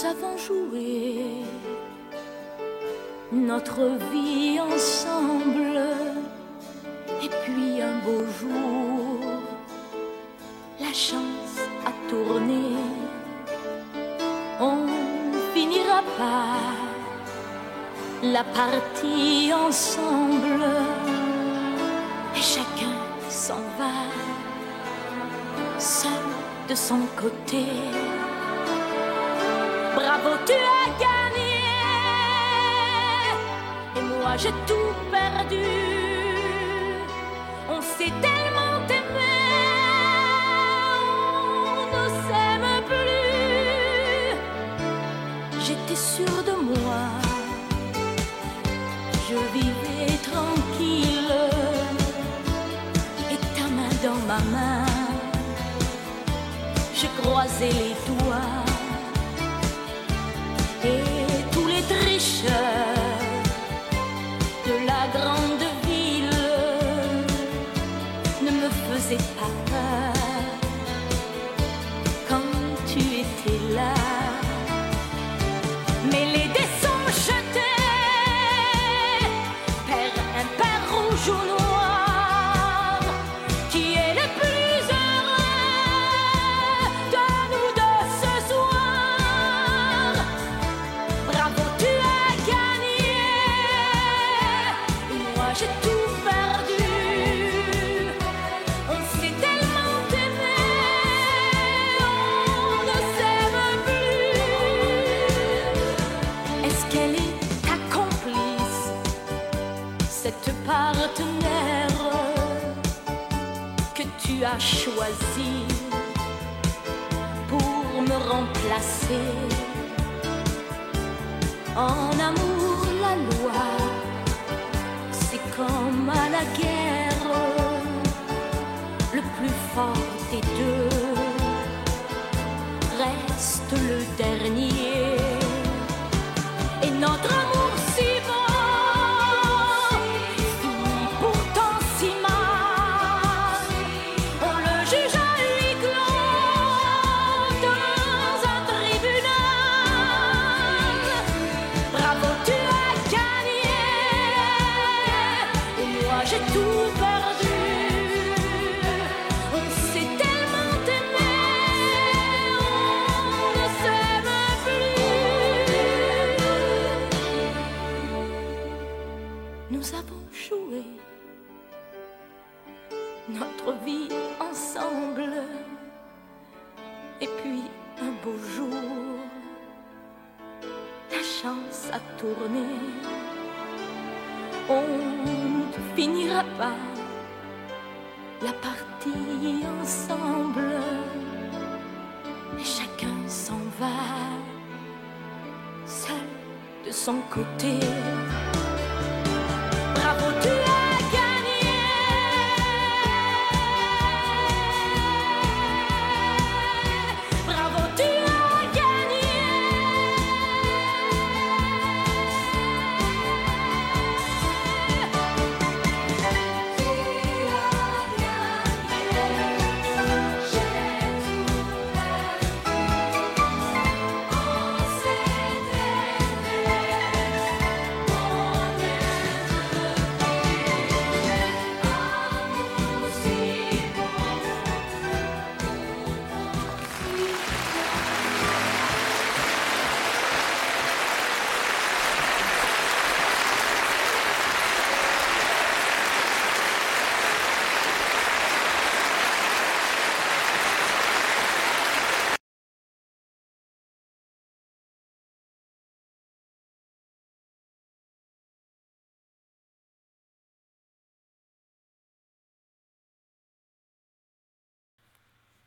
avons joué notre vie ensemble. Et puis un beau jour, la chance a tourné. On finira par la partie ensemble. Et chacun s'en va, seul de son côté. Bravo, tu as gagné. Et moi, j'ai tout perdu. On s'est tellement aimé, on ne s'aime plus. J'étais sûre de moi, je vivais tranquille. Et ta main dans ma main, je croisais les fort des deux reste le dernier.